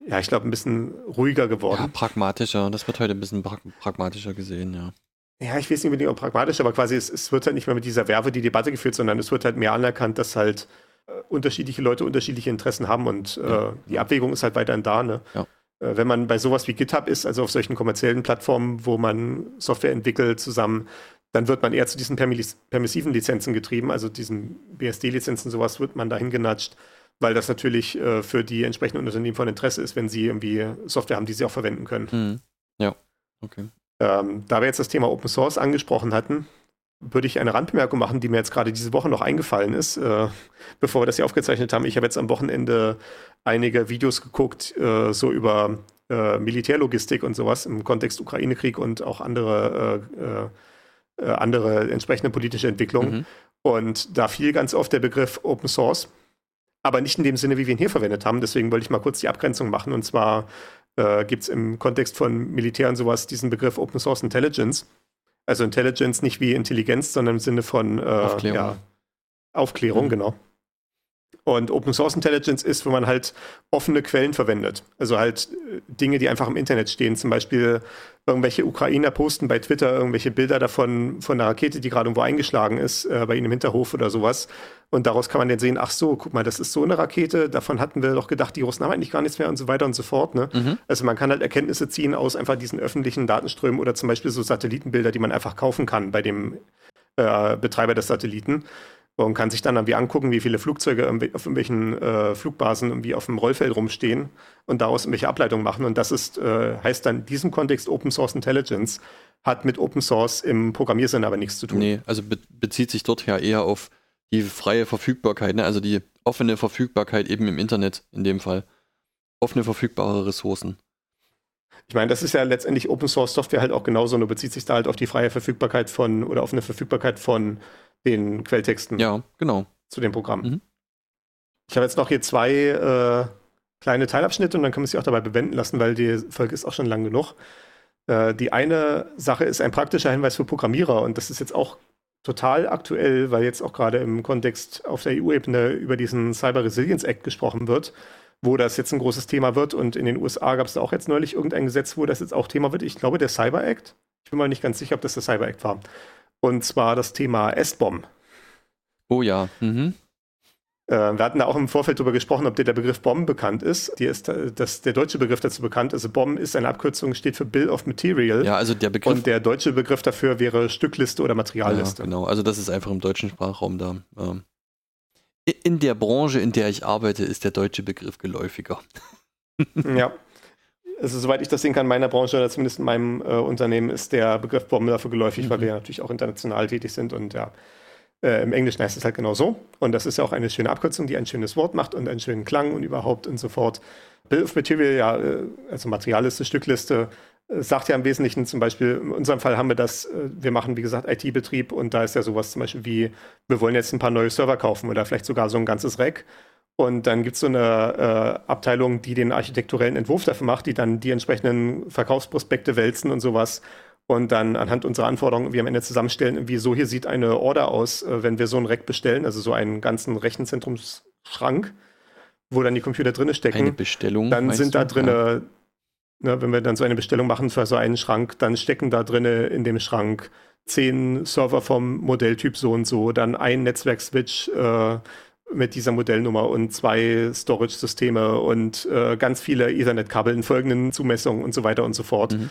ja, ich glaube, ein bisschen ruhiger geworden. ja, pragmatischer. Das wird heute ein bisschen prag pragmatischer gesehen, ja. Ja, ich weiß nicht unbedingt ob pragmatisch, aber quasi es, es wird halt nicht mehr mit dieser Werbe die Debatte geführt, sondern es wird halt mehr anerkannt, dass halt unterschiedliche Leute unterschiedliche Interessen haben und äh, Ja. die Abwägung ist halt weiterhin da. Ne? Ja. Äh, wenn man bei sowas wie GitHub ist, also auf solchen kommerziellen Plattformen, wo man Software entwickelt zusammen, dann wird man eher zu diesen permis permissiven Lizenzen getrieben, also diesen BSD-Lizenzen, sowas wird man dahin genatscht, weil das natürlich äh, für die entsprechenden Unternehmen von Interesse ist, wenn sie irgendwie Software haben, die sie auch verwenden können. Mhm. Ja, okay. Ähm, da wir jetzt das Thema Open Source angesprochen hatten, würde ich eine Randbemerkung machen, die mir jetzt gerade diese Woche noch eingefallen ist, äh, bevor wir das hier aufgezeichnet haben. Ich habe jetzt am Wochenende einige Videos geguckt, äh, so über äh, Militärlogistik und sowas im Kontext Ukraine-Krieg und auch andere, äh, äh, äh, andere entsprechende politische Entwicklungen. Mhm. Und da fiel ganz oft der Begriff Open Source, aber nicht in dem Sinne, wie wir ihn hier verwendet haben. Deswegen wollte ich mal kurz die Abgrenzung machen. Und zwar gibt es im Kontext von Militär und sowas diesen Begriff Open Source Intelligence. Also Intelligence nicht wie Intelligenz, sondern im Sinne von äh, Aufklärung. Ja, Aufklärung, Mhm. genau. Und Open Source Intelligence ist, wenn man halt offene Quellen verwendet. Also halt äh, Dinge, die einfach im Internet stehen. Zum Beispiel irgendwelche Ukrainer posten bei Twitter irgendwelche Bilder davon, von einer Rakete, die gerade irgendwo eingeschlagen ist, äh, bei ihnen im Hinterhof oder sowas. Und daraus kann man dann sehen, ach so, guck mal, das ist so eine Rakete, davon hatten wir doch gedacht, die Russen haben eigentlich gar nichts mehr und so weiter und so fort. Ne? Mhm. Also man kann halt Erkenntnisse ziehen aus einfach diesen öffentlichen Datenströmen oder zum Beispiel so Satellitenbilder, die man einfach kaufen kann bei dem äh, Betreiber des Satelliten und kann sich dann irgendwie angucken, wie viele Flugzeuge auf irgendwelchen äh, Flugbasen irgendwie auf dem Rollfeld rumstehen und daraus irgendwelche Ableitungen machen. Und das ist, äh, heißt dann in diesem Kontext Open Source Intelligence, hat mit Open Source im Programmiersinn aber nichts zu tun. Nee, also be bezieht sich dort ja eher auf die freie Verfügbarkeit, ne? also die offene Verfügbarkeit eben im Internet in dem Fall. Offene verfügbare Ressourcen. Ich meine, das ist ja letztendlich Open Source Software halt auch genauso, nur bezieht sich da halt auf die freie Verfügbarkeit von oder auf eine Verfügbarkeit von den Quelltexten Ja, genau. zu dem Programm. Mhm. Ich habe jetzt noch hier zwei äh, kleine Teilabschnitte und dann können wir sie auch dabei bewenden lassen, weil die Folge ist auch schon lang genug. Äh, die eine Sache ist ein praktischer Hinweis für Programmierer und das ist jetzt auch total aktuell, weil jetzt auch gerade im Kontext auf der EU-Ebene über diesen Cyber Resilience Act gesprochen wird, wo das jetzt ein großes Thema wird und in den USA gab es da auch jetzt neulich irgendein Gesetz, wo das jetzt auch Thema wird. Ich glaube, der Cyber Act. Ich bin mal nicht ganz sicher, ob das der Cyber Act war. Und zwar das Thema S-Bomb. Oh ja. Mhm. Äh, wir hatten da auch im Vorfeld darüber gesprochen, ob dir der Begriff BOM bekannt ist. Dir ist äh, das, der deutsche Begriff dazu bekannt. Also BOM ist eine Abkürzung, steht für Bill of Material. Ja, also der Begriff. Und der deutsche Begriff dafür wäre Stückliste oder ja, Materialliste. genau. Also das ist einfach im deutschen Sprachraum da. Ähm. In der Branche, in der ich arbeite, ist der deutsche Begriff geläufiger. Ja. Also soweit ich das sehen kann, in meiner Branche oder zumindest in meinem äh, Unternehmen ist der Begriff BOM dafür geläufig, weil Mhm. wir ja natürlich auch international tätig sind und ja, äh, im Englischen heißt es halt genau so. Und das ist ja auch eine schöne Abkürzung, die ein schönes Wort macht und einen schönen Klang und überhaupt und so fort. Bill of Material, ja, äh, also Materialliste, Stückliste, sagt ja im Wesentlichen zum Beispiel, in unserem Fall haben wir das, äh, wir machen wie gesagt IT-Betrieb und da ist ja sowas zum Beispiel wie, wir wollen jetzt ein paar neue Server kaufen oder vielleicht sogar so ein ganzes Rack. Und dann gibt es so eine äh, Abteilung, die den architekturellen Entwurf dafür macht, die dann die entsprechenden Verkaufsprospekte wälzen und sowas. Und dann anhand unserer Anforderungen wir am Ende zusammenstellen, wie so hier sieht eine Order aus, äh, wenn wir so ein Rack bestellen, also so einen ganzen Rechenzentrumsschrank, wo dann die Computer drinne stecken Eine Bestellung. dann sind da drinne, ne, wenn wir dann so eine Bestellung machen für so einen Schrank, dann stecken da drinne in dem Schrank zehn Server vom Modelltyp so und so, dann ein Netzwerkswitch äh, mit dieser Modellnummer und zwei Storage-Systeme und äh, ganz viele Ethernet-Kabel in folgenden Zumessungen und so weiter und so fort. Mhm.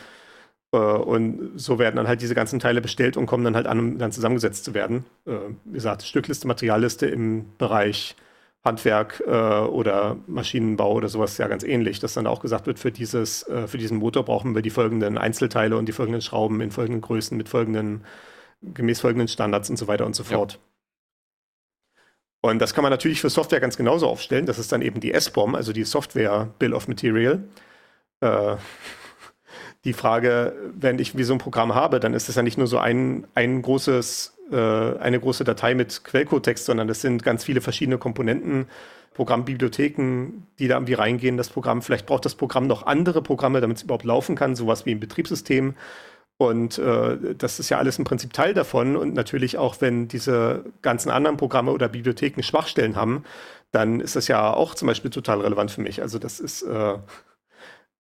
Äh, und so werden dann halt diese ganzen Teile bestellt und kommen dann halt an, um dann zusammengesetzt zu werden. Äh, wie gesagt, Stückliste, Materialliste im Bereich Handwerk äh, oder Maschinenbau oder sowas ja ganz ähnlich, dass dann auch gesagt wird, für, dieses, äh, für diesen Motor brauchen wir die folgenden Einzelteile und die folgenden Schrauben in folgenden Größen mit folgenden, gemäß folgenden Standards und so weiter und so Ja. fort. Und das kann man natürlich für Software ganz genauso aufstellen. Das ist dann eben die S-BOM, also die Software Bill of Material. Äh, die Frage, wenn ich wie so ein Programm habe, dann ist es ja nicht nur so ein, ein großes, äh, eine große Datei mit Quellcode-Text, sondern das sind ganz viele verschiedene Komponenten, Programmbibliotheken, die da irgendwie reingehen, das Programm. Vielleicht braucht das Programm noch andere Programme, damit es überhaupt laufen kann, sowas wie ein Betriebssystem. Und äh, das ist ja alles im Prinzip Teil davon. Und natürlich auch, wenn diese ganzen anderen Programme oder Bibliotheken Schwachstellen haben, dann ist das ja auch zum Beispiel total relevant für mich. Also das ist äh,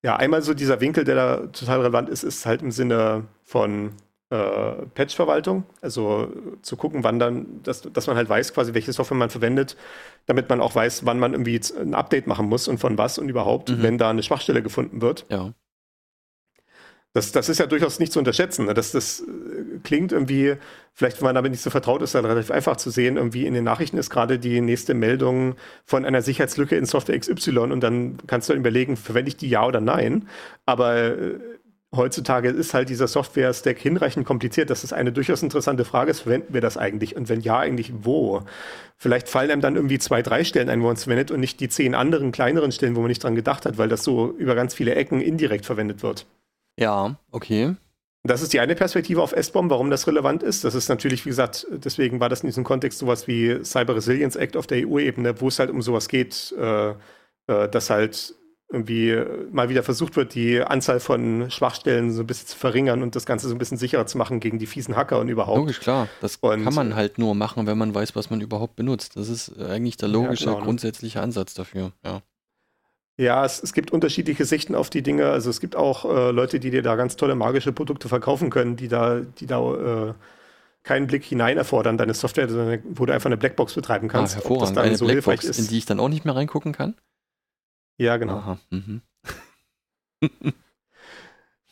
ja einmal so dieser Winkel, der da total relevant ist, ist halt im Sinne von äh, Patch-Verwaltung. Also zu gucken, wann dann, dass, dass man halt weiß, quasi, welche Software man verwendet, damit man auch weiß, wann man irgendwie ein Update machen muss und von was und überhaupt, Mhm. wenn da eine Schwachstelle gefunden wird. Ja. Das, das ist ja durchaus nicht zu unterschätzen. Ne? Das, das äh, klingt irgendwie, vielleicht wenn man damit nicht so vertraut ist, dann relativ einfach zu sehen. Irgendwie in den Nachrichten ist gerade die nächste Meldung von einer Sicherheitslücke in Software XY und dann kannst du dann überlegen, verwende ich die ja oder nein. Aber äh, heutzutage ist halt dieser Software-Stack hinreichend kompliziert. Das ist eine durchaus interessante Frage. ist, Verwenden wir das eigentlich? Und wenn ja, eigentlich wo? Vielleicht fallen einem dann irgendwie zwei, drei Stellen ein, wo man es verwendet und nicht die zehn anderen kleineren Stellen, wo man nicht dran gedacht hat, weil das so über ganz viele Ecken indirekt verwendet wird. Ja, okay. Das ist die eine Perspektive auf S-Bomb, warum das relevant ist. Das ist natürlich, wie gesagt, deswegen war das in diesem Kontext sowas wie Cyber Resilience Act auf der EU-Ebene, wo es halt um sowas geht, äh, äh, dass halt irgendwie mal wieder versucht wird, die Anzahl von Schwachstellen so ein bisschen zu verringern und das Ganze so ein bisschen sicherer zu machen gegen die fiesen Hacker und überhaupt. Logisch, klar. Das und, kann man halt nur machen, wenn man weiß, was man überhaupt benutzt. Das ist eigentlich der logische, ja, genau, ne? grundsätzliche Ansatz dafür, ja. Ja, es, es, gibt unterschiedliche Sichten auf die Dinge. Also es gibt auch äh, Leute, die dir da ganz tolle magische Produkte verkaufen können, die da, die da äh, keinen Blick hinein erfordern, deine Software, sondern wo du einfach eine Blackbox betreiben ah, kannst. Ah, hervorragend. Eine so Blackbox, in die ich dann auch nicht mehr reingucken kann? Ja, genau. Aha, mhm.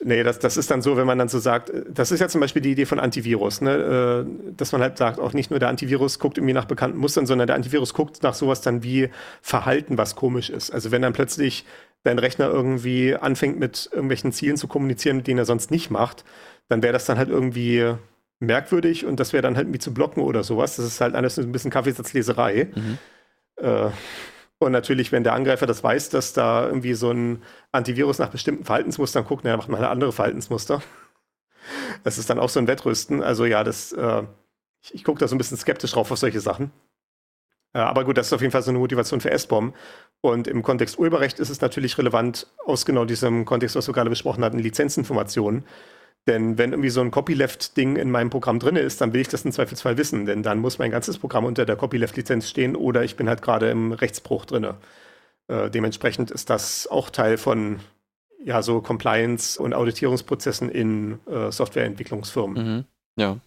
nee, das, das ist dann so, wenn man dann so sagt, das ist ja zum Beispiel die Idee von Antivirus, ne? Äh, dass man halt sagt, auch nicht nur der Antivirus guckt irgendwie nach bekannten Mustern, sondern der Antivirus guckt nach sowas dann wie Verhalten, was komisch ist. Also wenn dann plötzlich dein Rechner irgendwie anfängt mit irgendwelchen Zielen zu kommunizieren, mit denen er sonst nicht macht, dann wäre das dann halt irgendwie merkwürdig und das wäre dann halt irgendwie zu blocken oder sowas. Das ist halt alles ein bisschen Kaffeesatzleserei. Mhm. Äh, und natürlich, wenn der Angreifer das weiß, dass da irgendwie so ein Antivirus nach bestimmten Verhaltensmustern guckt, dann macht man halt andere Verhaltensmuster. Das ist dann auch so ein Wettrüsten. Also ja, das, äh, ich, ich gucke da so ein bisschen skeptisch drauf auf solche Sachen. Äh, aber gut, das ist auf jeden Fall so eine Motivation für S-Bomb. Und im Kontext Urheberrecht ist es natürlich relevant, aus genau diesem Kontext, was wir gerade besprochen hatten, Lizenzinformationen. Denn wenn irgendwie so ein Copyleft-Ding in meinem Programm drin ist, dann will ich das im Zweifelsfall wissen, denn dann muss mein ganzes Programm unter der Copyleft-Lizenz stehen oder ich bin halt gerade im Rechtsbruch drin. Äh, dementsprechend ist das auch Teil von ja, so Compliance- und Auditierungsprozessen in äh, Softwareentwicklungsfirmen. Mhm. Ja.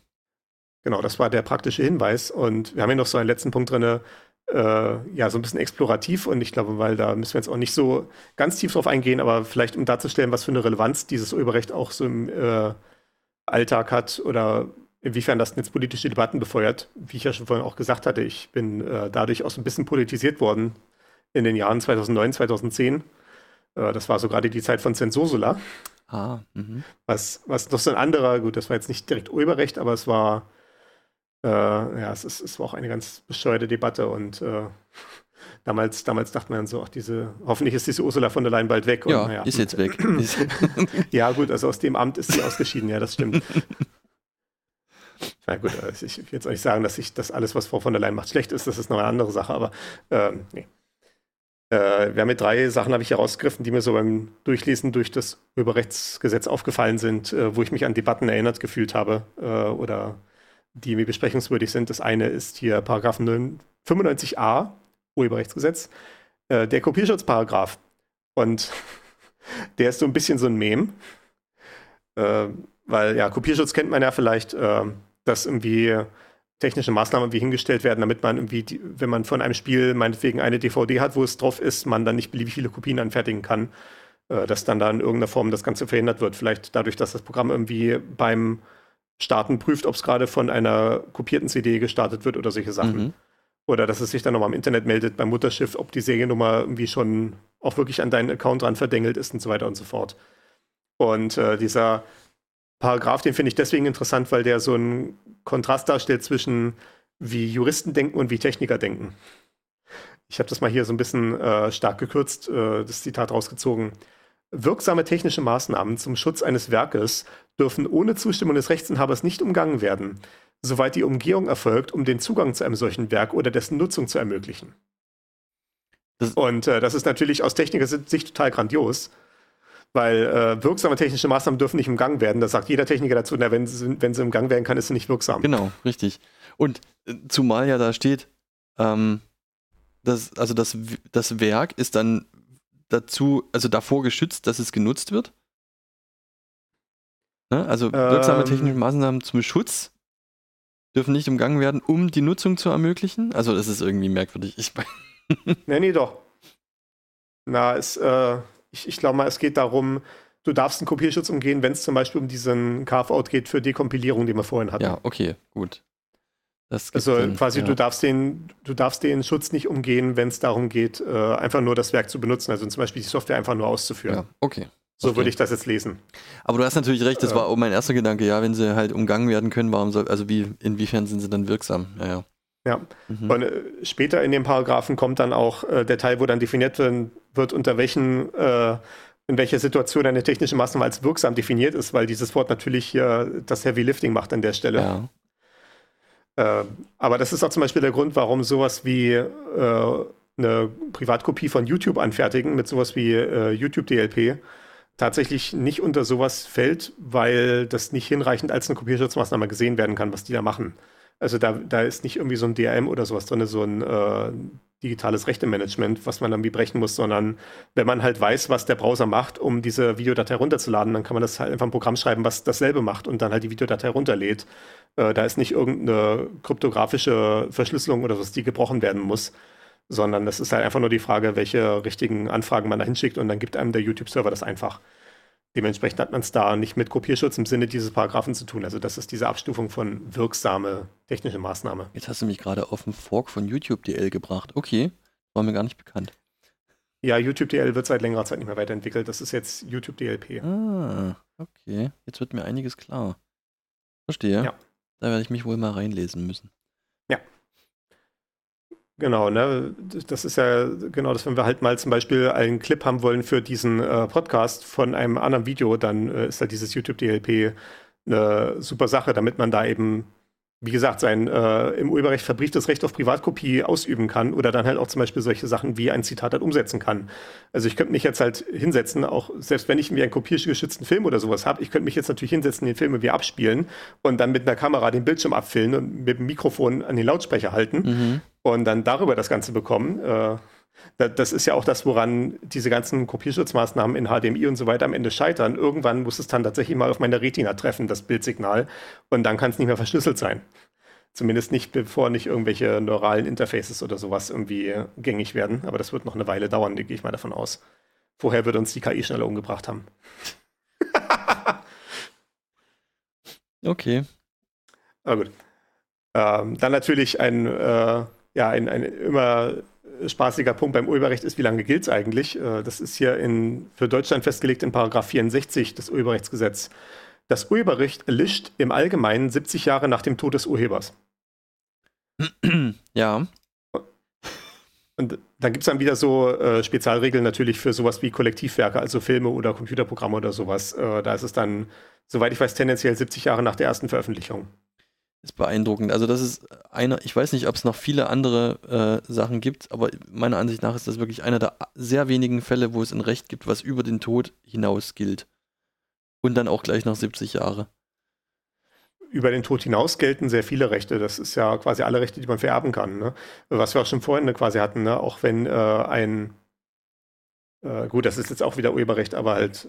Genau, das war der praktische Hinweis. Und wir haben hier noch so einen letzten Punkt drin, äh, ja, so ein bisschen explorativ und ich glaube, weil da müssen wir jetzt auch nicht so ganz tief drauf eingehen, aber vielleicht um darzustellen, was für eine Relevanz dieses Urheberrecht auch so im äh, Alltag hat oder inwiefern das netzpolitische Debatten befeuert. Wie ich ja schon vorhin auch gesagt hatte, ich bin äh, dadurch auch so ein bisschen politisiert worden in den Jahren 2009, 2010. Äh, das war so gerade die Zeit von Zensursula. Ah, mh. was, was noch so ein anderer, gut, das war jetzt nicht direkt Urheberrecht, aber es war äh, ja, es, ist, es war auch eine ganz bescheuerte Debatte und äh, damals, damals dachte man so, ach, diese, hoffentlich ist diese Ursula von der Leyen bald weg. Und, ja, ja, ist jetzt weg. ja, gut, also aus dem Amt ist sie ausgeschieden, ja, das stimmt. Na gut, also ich will jetzt auch nicht sagen, dass ich das alles, was Frau von der Leyen macht, schlecht ist, das ist noch eine andere Sache, aber ähm, nee. Äh, wir haben mit drei Sachen habe ich herausgegriffen, die mir so beim Durchlesen durch das Urheberrechtsgesetz aufgefallen sind, äh, wo ich mich an Debatten erinnert gefühlt habe äh, oder die mir besprechungswürdig sind. Das eine ist hier Paragraph 95a Urheberrechtsgesetz, äh, der Kopierschutzparagraph. Und der ist so ein bisschen so ein Mem, äh, weil ja, Kopierschutz kennt man ja vielleicht, äh, dass irgendwie technische Maßnahmen irgendwie hingestellt werden, damit man irgendwie, die, wenn man von einem Spiel meinetwegen eine DVD hat, wo es drauf ist, man dann nicht beliebig viele Kopien anfertigen kann, äh, dass dann da in irgendeiner Form das Ganze verhindert wird. Vielleicht dadurch, dass das Programm irgendwie beim Starten prüft, ob es gerade von einer kopierten CD gestartet wird oder solche Sachen. Mhm. Oder dass es sich dann nochmal im Internet meldet beim Mutterschiff, ob die Seriennummer irgendwie schon auch wirklich an deinen Account dran verdengelt ist und so weiter und so fort. Und äh, dieser Paragraph, den finde ich deswegen interessant, weil der so einen Kontrast darstellt zwischen wie Juristen denken und wie Techniker denken. Ich habe das mal hier so ein bisschen äh, stark gekürzt, äh, das Zitat rausgezogen. Wirksame technische Maßnahmen zum Schutz eines Werkes dürfen ohne Zustimmung des Rechtsinhabers nicht umgangen werden, soweit die Umgehung erfolgt, um den Zugang zu einem solchen Werk oder dessen Nutzung zu ermöglichen. Das Und äh, das ist natürlich aus technischer Sicht total grandios, weil äh, wirksame technische Maßnahmen dürfen nicht umgangen werden. Da sagt jeder Techniker dazu, na, wenn, sie, wenn sie umgangen werden kann, ist sie nicht wirksam. Genau, richtig. Und äh, zumal ja da steht, ähm, das, also das, das Werk ist dann dazu, also davor geschützt, dass es genutzt wird? Ne? Also wirksame ähm, technische Maßnahmen zum Schutz dürfen nicht umgangen werden, um die Nutzung zu ermöglichen? Also das ist irgendwie merkwürdig. Ich nee, nee, doch. Na, es, äh, ich, ich glaube mal, es geht darum, du darfst einen Kopierschutz umgehen, wenn es zum Beispiel um diesen Carve-out geht für Dekompilierung, die wir vorhin hatten. Ja, okay, gut also Sinn, quasi, ja. du, darfst den, du darfst den Schutz nicht umgehen, wenn es darum geht, äh, einfach nur das Werk zu benutzen, also zum Beispiel die Software einfach nur auszuführen. Ja, okay. So okay. würde ich das jetzt lesen. Aber du hast natürlich recht, das äh, war auch mein erster Gedanke, ja, wenn sie halt umgangen werden können, warum soll, also wie, inwiefern sind sie dann wirksam? Ja, ja. Ja, mhm. und äh, später in den Paragraphen kommt dann auch äh, der Teil, wo dann definiert wird, wird unter welchen, äh, in welcher Situation eine technische Maßnahme als wirksam definiert ist, weil dieses Wort natürlich hier das Heavy Lifting macht an der Stelle. Ja. Äh, aber das ist auch zum Beispiel der Grund, warum sowas wie äh, eine Privatkopie von YouTube anfertigen mit sowas wie äh, YouTube DLP, tatsächlich nicht unter sowas fällt, weil das nicht hinreichend als eine Kopierschutzmaßnahme gesehen werden kann, was die da machen. Also da, da ist nicht irgendwie so ein DRM oder sowas drin, so ein äh, digitales Rechtemanagement, was man irgendwie brechen muss, sondern wenn man halt weiß, was der Browser macht, um diese Videodatei runterzuladen, dann kann man das halt einfach ein Programm schreiben, was dasselbe macht und dann halt die Videodatei runterlädt. Äh, da ist nicht irgendeine kryptografische Verschlüsselung oder was, die gebrochen werden muss, sondern das ist halt einfach nur die Frage, welche richtigen Anfragen man da hinschickt und dann gibt einem der YouTube-Server das einfach. Dementsprechend hat man es da nicht mit Kopierschutz im Sinne dieses Paragraphen zu tun. Also das ist diese Abstufung von wirksame technische Maßnahme. Jetzt hast du mich gerade auf den Fork von YouTube DL gebracht. Okay, war mir gar nicht bekannt. Ja, YouTube DL wird seit längerer Zeit nicht mehr weiterentwickelt. Das ist jetzt YouTube DLP. Ah, okay. Jetzt wird mir einiges klar. Verstehe. Ja. Da werde ich mich wohl mal reinlesen müssen. Ja. Genau, ne? Das ist ja genau das, wenn wir halt mal zum Beispiel einen Clip haben wollen für diesen äh, Podcast von einem anderen Video, dann äh, ist da dieses YouTube DLP eine super Sache, damit man da eben wie gesagt, sein äh, im Urheberrecht verbrieftes Recht auf Privatkopie ausüben kann oder dann halt auch zum Beispiel solche Sachen wie ein Zitat halt umsetzen kann. Also ich könnte mich jetzt halt hinsetzen, auch selbst wenn ich mir einen kopiergeschützten Film oder sowas habe, ich könnte mich jetzt natürlich hinsetzen, den Film irgendwie abspielen und dann mit einer Kamera den Bildschirm abfilmen und mit dem Mikrofon an den Lautsprecher halten mhm. und dann darüber das Ganze bekommen. Äh, das ist ja auch das, woran diese ganzen Kopierschutzmaßnahmen in HDMI und so weiter am Ende scheitern. Irgendwann muss es dann tatsächlich mal auf meine Retina treffen, das Bildsignal, und dann kann es nicht mehr verschlüsselt sein. Zumindest nicht, bevor nicht irgendwelche neuralen Interfaces oder sowas irgendwie gängig werden. Aber das wird noch eine Weile dauern, gehe ich mal davon aus. Vorher wird uns die KI schneller umgebracht haben. okay. Aber gut. Ähm, dann natürlich ein, äh, ja, ein, ein immer spaßiger Punkt beim Urheberrecht ist, wie lange gilt es eigentlich? Äh, das ist hier in, für Deutschland festgelegt in Paragraph 64 des Urheberrechtsgesetzes. Das Urheberrecht erlischt im Allgemeinen 70 Jahre nach dem Tod des Urhebers. Ja. Und dann gibt es dann wieder so äh, Spezialregeln natürlich für sowas wie Kollektivwerke, also Filme oder Computerprogramme oder sowas. Äh, da ist es dann, soweit ich weiß, tendenziell 70 Jahre nach der ersten Veröffentlichung ist beeindruckend. Also das ist einer, ich weiß nicht, ob es noch viele andere äh, Sachen gibt, aber meiner Ansicht nach ist das wirklich einer der sehr wenigen Fälle, wo es ein Recht gibt, was über den Tod hinaus gilt. Und dann auch gleich nach 70 Jahre. Über den Tod hinaus gelten sehr viele Rechte. Das ist ja quasi alle Rechte, die man vererben kann. Ne? Was wir auch schon vorhin quasi hatten, ne? auch wenn äh, ein, äh, gut, das ist jetzt auch wieder Urheberrecht, aber halt,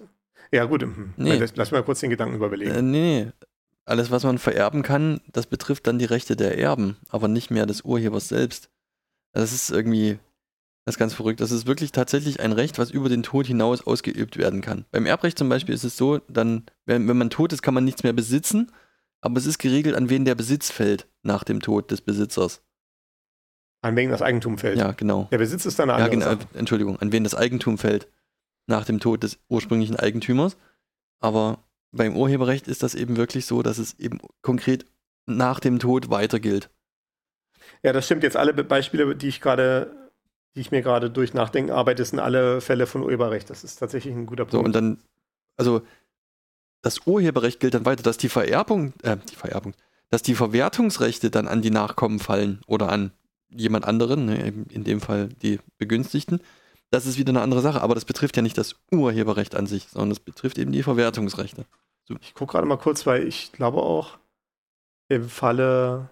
ja gut, hm, nee. lass, lass mal kurz den Gedanken überlegen. Äh, nee, alles, was man vererben kann, das betrifft dann die Rechte der Erben, aber nicht mehr des Urhebers selbst. Das ist irgendwie, das ist ganz verrückt. Das ist wirklich tatsächlich ein Recht, was über den Tod hinaus ausgeübt werden kann. Beim Erbrecht zum Beispiel ist es so, dann, wenn, wenn man tot ist, kann man nichts mehr besitzen, aber es ist geregelt, an wen der Besitz fällt nach dem Tod des Besitzers. An wen das Eigentum fällt. Ja, genau. Der Besitz ist dann eine ja, genau, Sache. Entschuldigung, an wen das Eigentum fällt nach dem Tod des ursprünglichen Eigentümers. Aber beim Urheberrecht ist das eben wirklich so, dass es eben konkret nach dem Tod weiter gilt. Ja, das stimmt. Jetzt alle Beispiele, die ich gerade, die ich mir gerade durch Nachdenken arbeite, sind alle Fälle von Urheberrecht. Das ist tatsächlich ein guter Punkt. So, und dann, also das Urheberrecht gilt dann weiter, dass die Vererbung, äh, die Vererbung, dass die Verwertungsrechte dann an die Nachkommen fallen oder an jemand anderen, ne, in dem Fall die Begünstigten. Das ist wieder eine andere Sache, aber das betrifft ja nicht das Urheberrecht an sich, sondern es betrifft eben die Verwertungsrechte. So, ich gucke gerade mal kurz, weil ich glaube auch im Falle,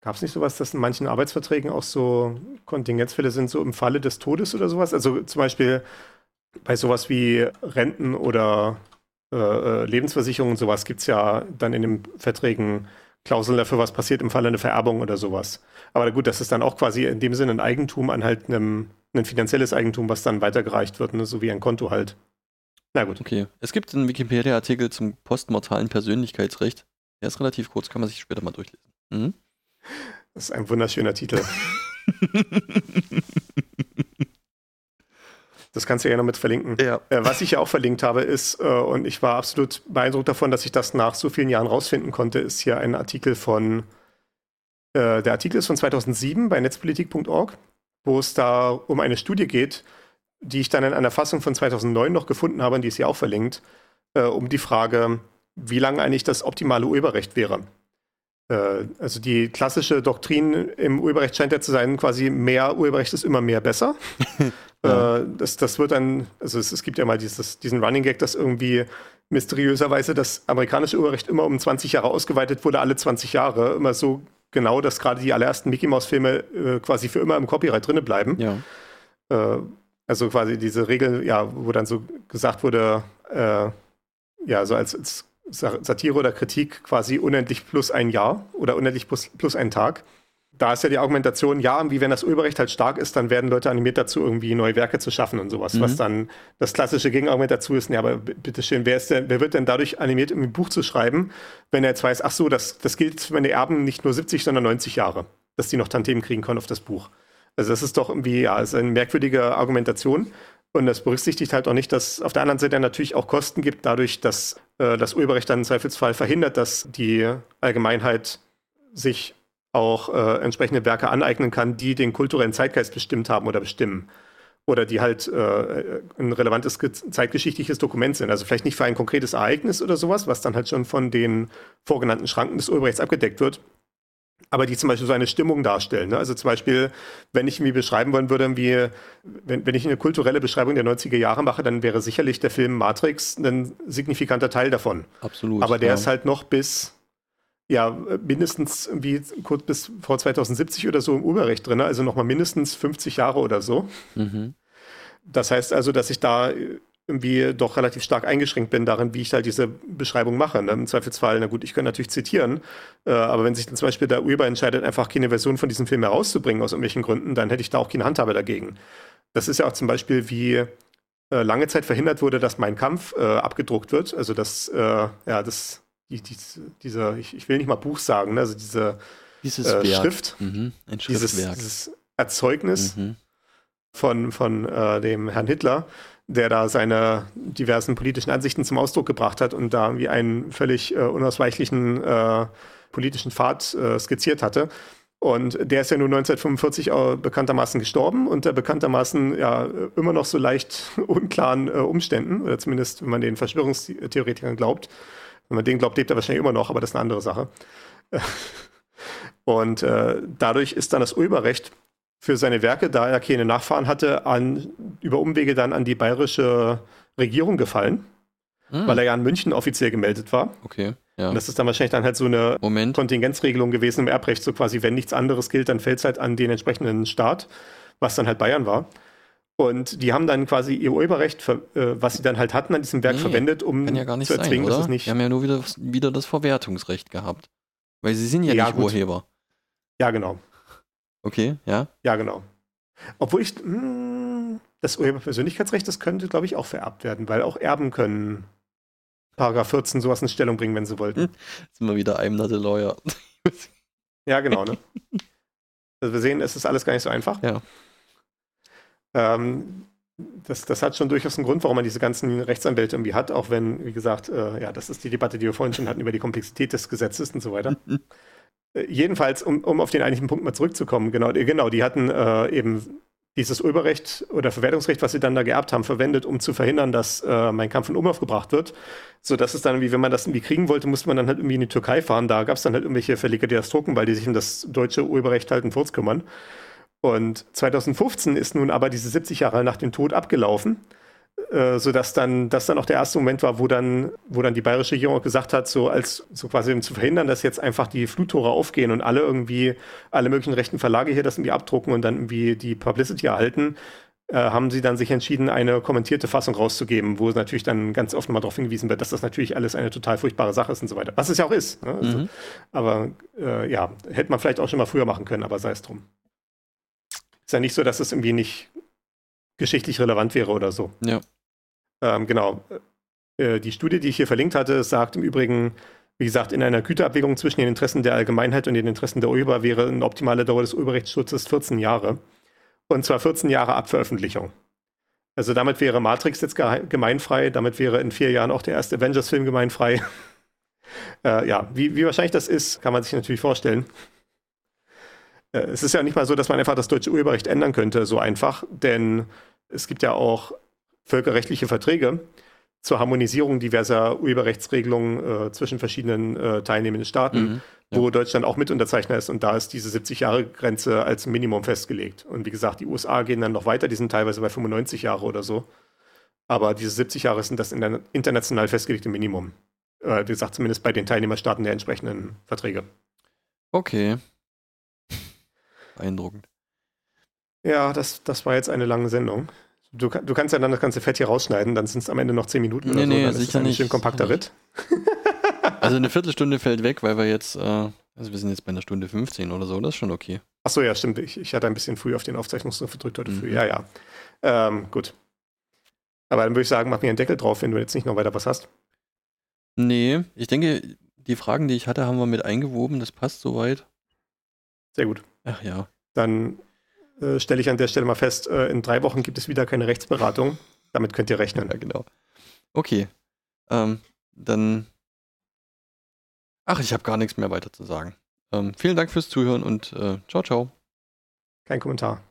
gab es nicht sowas, dass in manchen Arbeitsverträgen auch so Kontingenzfälle sind, so im Falle des Todes oder sowas? Also zum Beispiel bei sowas wie Renten oder äh, äh Lebensversicherungen und sowas gibt es ja dann in den Verträgen Klauseln dafür, was passiert im Falle einer Vererbung oder sowas. Aber gut, das ist dann auch quasi in dem Sinne ein Eigentum an halt einem, ein finanzielles Eigentum, was dann weitergereicht wird, ne? so wie ein Konto halt. Na gut. Okay. Es gibt einen Wikipedia-Artikel zum postmortalen Persönlichkeitsrecht. Der ist relativ kurz, kann man sich später mal durchlesen. Mhm. Das ist ein wunderschöner Titel. das kannst du ja noch mit verlinken. Ja. Äh, was ich ja auch verlinkt habe, ist, äh, und ich war absolut beeindruckt davon, dass ich das nach so vielen Jahren rausfinden konnte, ist hier ein Artikel von, äh, der Artikel ist von 2007 bei netzpolitik.org, wo es da um eine Studie geht, die ich dann in einer Fassung von 2009 noch gefunden habe, und die ist hier auch verlinkt, äh, um die Frage, wie lange eigentlich das optimale Urheberrecht wäre. Äh, also die klassische Doktrin im Urheberrecht scheint ja zu sein, quasi mehr Urheberrecht ist immer mehr besser. ja. äh, das, das wird dann, also es, es gibt ja mal dieses, diesen Running Gag, dass irgendwie mysteriöserweise das amerikanische Urheberrecht immer um 20 Jahre ausgeweitet wurde, alle 20 Jahre. Immer so genau, dass gerade die allerersten Mickey Mouse-Filme äh, quasi für immer im Copyright drinne bleiben. Ja. Äh, also quasi diese Regel, ja, wo dann so gesagt wurde, äh, ja, so als, als Satire oder Kritik quasi unendlich plus ein Jahr oder unendlich plus, plus ein Tag. Da ist ja die Argumentation, ja, wie wenn das Urheberrecht halt stark ist, dann werden Leute animiert dazu, irgendwie neue Werke zu schaffen und sowas. Mhm. Was dann das klassische Gegenargument dazu ist, ja, aber bitteschön, wer, ist denn, wer wird denn dadurch animiert, ein Buch zu schreiben, wenn er jetzt weiß, ach so, das, das gilt für meine Erben nicht nur 70, sondern 90 Jahre, dass die noch Tantiemen kriegen können auf das Buch. Also das ist doch irgendwie, ja, ist eine merkwürdige Argumentation. Und das berücksichtigt halt auch nicht, dass auf der anderen Seite natürlich auch Kosten gibt, dadurch, dass äh, das Urheberrecht dann im Zweifelsfall verhindert, dass die Allgemeinheit sich auch äh, entsprechende Werke aneignen kann, die den kulturellen Zeitgeist bestimmt haben oder bestimmen. Oder die halt äh, ein relevantes zeitgeschichtliches Dokument sind. Also vielleicht nicht für ein konkretes Ereignis oder sowas, was dann halt schon von den vorgenannten Schranken des Urheberrechts abgedeckt wird, aber die zum Beispiel so eine Stimmung darstellen. Ne? Also zum Beispiel, wenn ich mir beschreiben wollen würde, wie, wenn, wenn ich eine kulturelle Beschreibung der 90er Jahre mache, dann wäre sicherlich der Film Matrix ein signifikanter Teil davon. Absolut. Aber der ja. ist halt noch bis, ja, mindestens wie kurz bis vor 2070 oder so im Urheberrecht drin, also nochmal mindestens 50 Jahre oder so. Mhm. Das heißt also, dass ich da irgendwie doch relativ stark eingeschränkt bin darin, wie ich halt diese Beschreibung mache. Ne? Im Zweifelsfall, na gut, ich kann natürlich zitieren, äh, aber wenn sich dann zum Beispiel der Urheber entscheidet, einfach keine Version von diesem Film herauszubringen aus irgendwelchen Gründen, dann hätte ich da auch keine Handhabe dagegen. Das ist ja auch zum Beispiel, wie äh, lange Zeit verhindert wurde, dass mein Kampf äh, abgedruckt wird. Also das, äh, ja, das, die, die, diese, ich, ich, will nicht mal Buch sagen, ne? also diese dieses äh, Schrift, mhm. Dieses, dieses Erzeugnis mhm. von, von äh, dem Herrn Hitler der da seine diversen politischen Ansichten zum Ausdruck gebracht hat und da wie einen völlig äh, unausweichlichen äh, politischen Pfad äh, skizziert hatte. Und der ist ja nun 1945 auch bekanntermaßen gestorben unter bekanntermaßen ja immer noch so leicht unklaren äh, Umständen, oder zumindest wenn man den Verschwörungstheoretikern glaubt. Wenn man den glaubt, lebt er wahrscheinlich immer noch, aber das ist eine andere Sache. Und äh, dadurch ist dann das Urheberrecht für seine Werke, da er keine Nachfahren hatte, an, über Umwege dann an die bayerische Regierung gefallen, hm. weil er ja in München offiziell gemeldet war. Okay. Ja. Und das ist dann wahrscheinlich dann halt so eine Moment. Kontingenzregelung gewesen im Erbrecht, so quasi, wenn nichts anderes gilt, dann fällt es halt an den entsprechenden Staat, was dann halt Bayern war. Und die haben dann quasi ihr Urheberrecht, äh, was sie dann halt hatten, an diesem Werk nee, verwendet, um ja zu erzwingen, sein, dass es nicht. Die haben ja nur wieder, wieder das Verwertungsrecht gehabt. Weil sie sind ja, ja nicht gut. Urheber. Ja, genau. Okay, ja. Ja, genau. Obwohl ich, mh, hm, das Urheberpersönlichkeitsrecht, das könnte, glaube ich, auch vererbt werden, weil auch Erben können Paragraph 14 sowas in Stellung bringen, wenn sie wollten. Hm, sind wir wieder I'm not a lawyer. ja, genau, ne? Also wir sehen, es ist alles gar nicht so einfach. Ja. Ähm, das, das hat schon durchaus einen Grund, warum man diese ganzen Rechtsanwälte irgendwie hat, auch wenn, wie gesagt, äh, ja, das ist die Debatte, die wir vorhin schon hatten über die Komplexität des Gesetzes und so weiter. Äh, jedenfalls, um, um auf den eigentlichen Punkt mal zurückzukommen, genau, genau die hatten äh, eben dieses Urheberrecht oder Verwertungsrecht, was sie dann da geerbt haben, verwendet, um zu verhindern, dass äh, mein Kampf in Umlauf gebracht wird. So dass es dann irgendwie, wenn man das irgendwie kriegen wollte, musste man dann halt irgendwie in die Türkei fahren. Da gab es dann halt irgendwelche Verleger, die das drucken, weil die sich um das deutsche Urheberrecht halt in Furz kümmern. Und 2015 ist nun aber diese 70 Jahre nach dem Tod abgelaufen. Äh, sodass dann das dann auch der erste Moment war, wo dann, wo dann die bayerische Regierung auch gesagt hat, so als so quasi um zu verhindern, dass jetzt einfach die Fluttore aufgehen und alle irgendwie, alle möglichen rechten Verlage hier das irgendwie abdrucken und dann irgendwie die Publicity erhalten, äh, haben sie dann sich entschieden, eine kommentierte Fassung rauszugeben, wo natürlich dann ganz oft nochmal darauf hingewiesen wird, dass das natürlich alles eine total furchtbare Sache ist und so weiter. Was es ja auch ist. Ne? Also, mhm. Aber äh, ja, hätte man vielleicht auch schon mal früher machen können, aber sei es drum. Ist ja nicht so, dass es irgendwie nicht geschichtlich relevant wäre oder so. Ja. Ähm, genau. Äh, die Studie, die ich hier verlinkt hatte, sagt im Übrigen, wie gesagt, in einer Güterabwägung zwischen den Interessen der Allgemeinheit und den Interessen der Urheber wäre eine optimale Dauer des Urheberrechtsschutzes 14 Jahre. Und zwar 14 Jahre ab Veröffentlichung. Also damit wäre Matrix jetzt gemeinfrei, damit wäre in vier Jahren auch der erste Avengers-Film gemeinfrei. äh, ja, wie, wie wahrscheinlich das ist, kann man sich natürlich vorstellen. Es ist ja nicht mal so, dass man einfach das deutsche Urheberrecht ändern könnte, so einfach, denn es gibt ja auch völkerrechtliche Verträge, zur Harmonisierung diverser Urheberrechtsregelungen äh, zwischen verschiedenen äh, teilnehmenden Staaten, Mhm. Ja. wo Deutschland auch Mitunterzeichner ist. Und da ist diese 70-Jahre-Grenze als Minimum festgelegt. Und wie gesagt, die USA gehen dann noch weiter, die sind teilweise bei 95 Jahre oder so. Aber diese 70 Jahre sind das international festgelegte Minimum. Äh, wie gesagt, zumindest bei den Teilnehmerstaaten der entsprechenden Verträge. Okay. Beeindruckend. Ja, das, das war jetzt eine lange Sendung. Du, du kannst ja dann das ganze Fett hier rausschneiden, dann sind es am Ende noch 10 Minuten Nee, oder so. nee, dann ist sicher ein nicht, schön kompakter Ritt. Also eine Viertelstunde fällt weg, weil wir jetzt, äh, also wir sind jetzt bei einer Stunde 15 oder so, das ist schon okay. Achso, ja, stimmt. Ich, ich hatte ein bisschen früh auf den Aufzeichnungsknopf gedrückt heute Mhm. früh. Ja, ja. Ähm, gut. Aber dann würde ich sagen, mach mir einen Deckel drauf, wenn du jetzt nicht noch weiter was hast. Nee, ich denke, die Fragen, die ich hatte, haben wir mit eingewoben, das passt soweit. Sehr gut. Ach ja. Dann äh, stelle ich an der Stelle mal fest, äh, in drei Wochen gibt es wieder keine Rechtsberatung. Damit könnt ihr rechnen. Ja, genau. Okay. Ähm, dann. Ach, ich habe gar nichts mehr weiter zu sagen. Ähm, vielen Dank fürs Zuhören und äh, ciao, ciao. Kein Kommentar.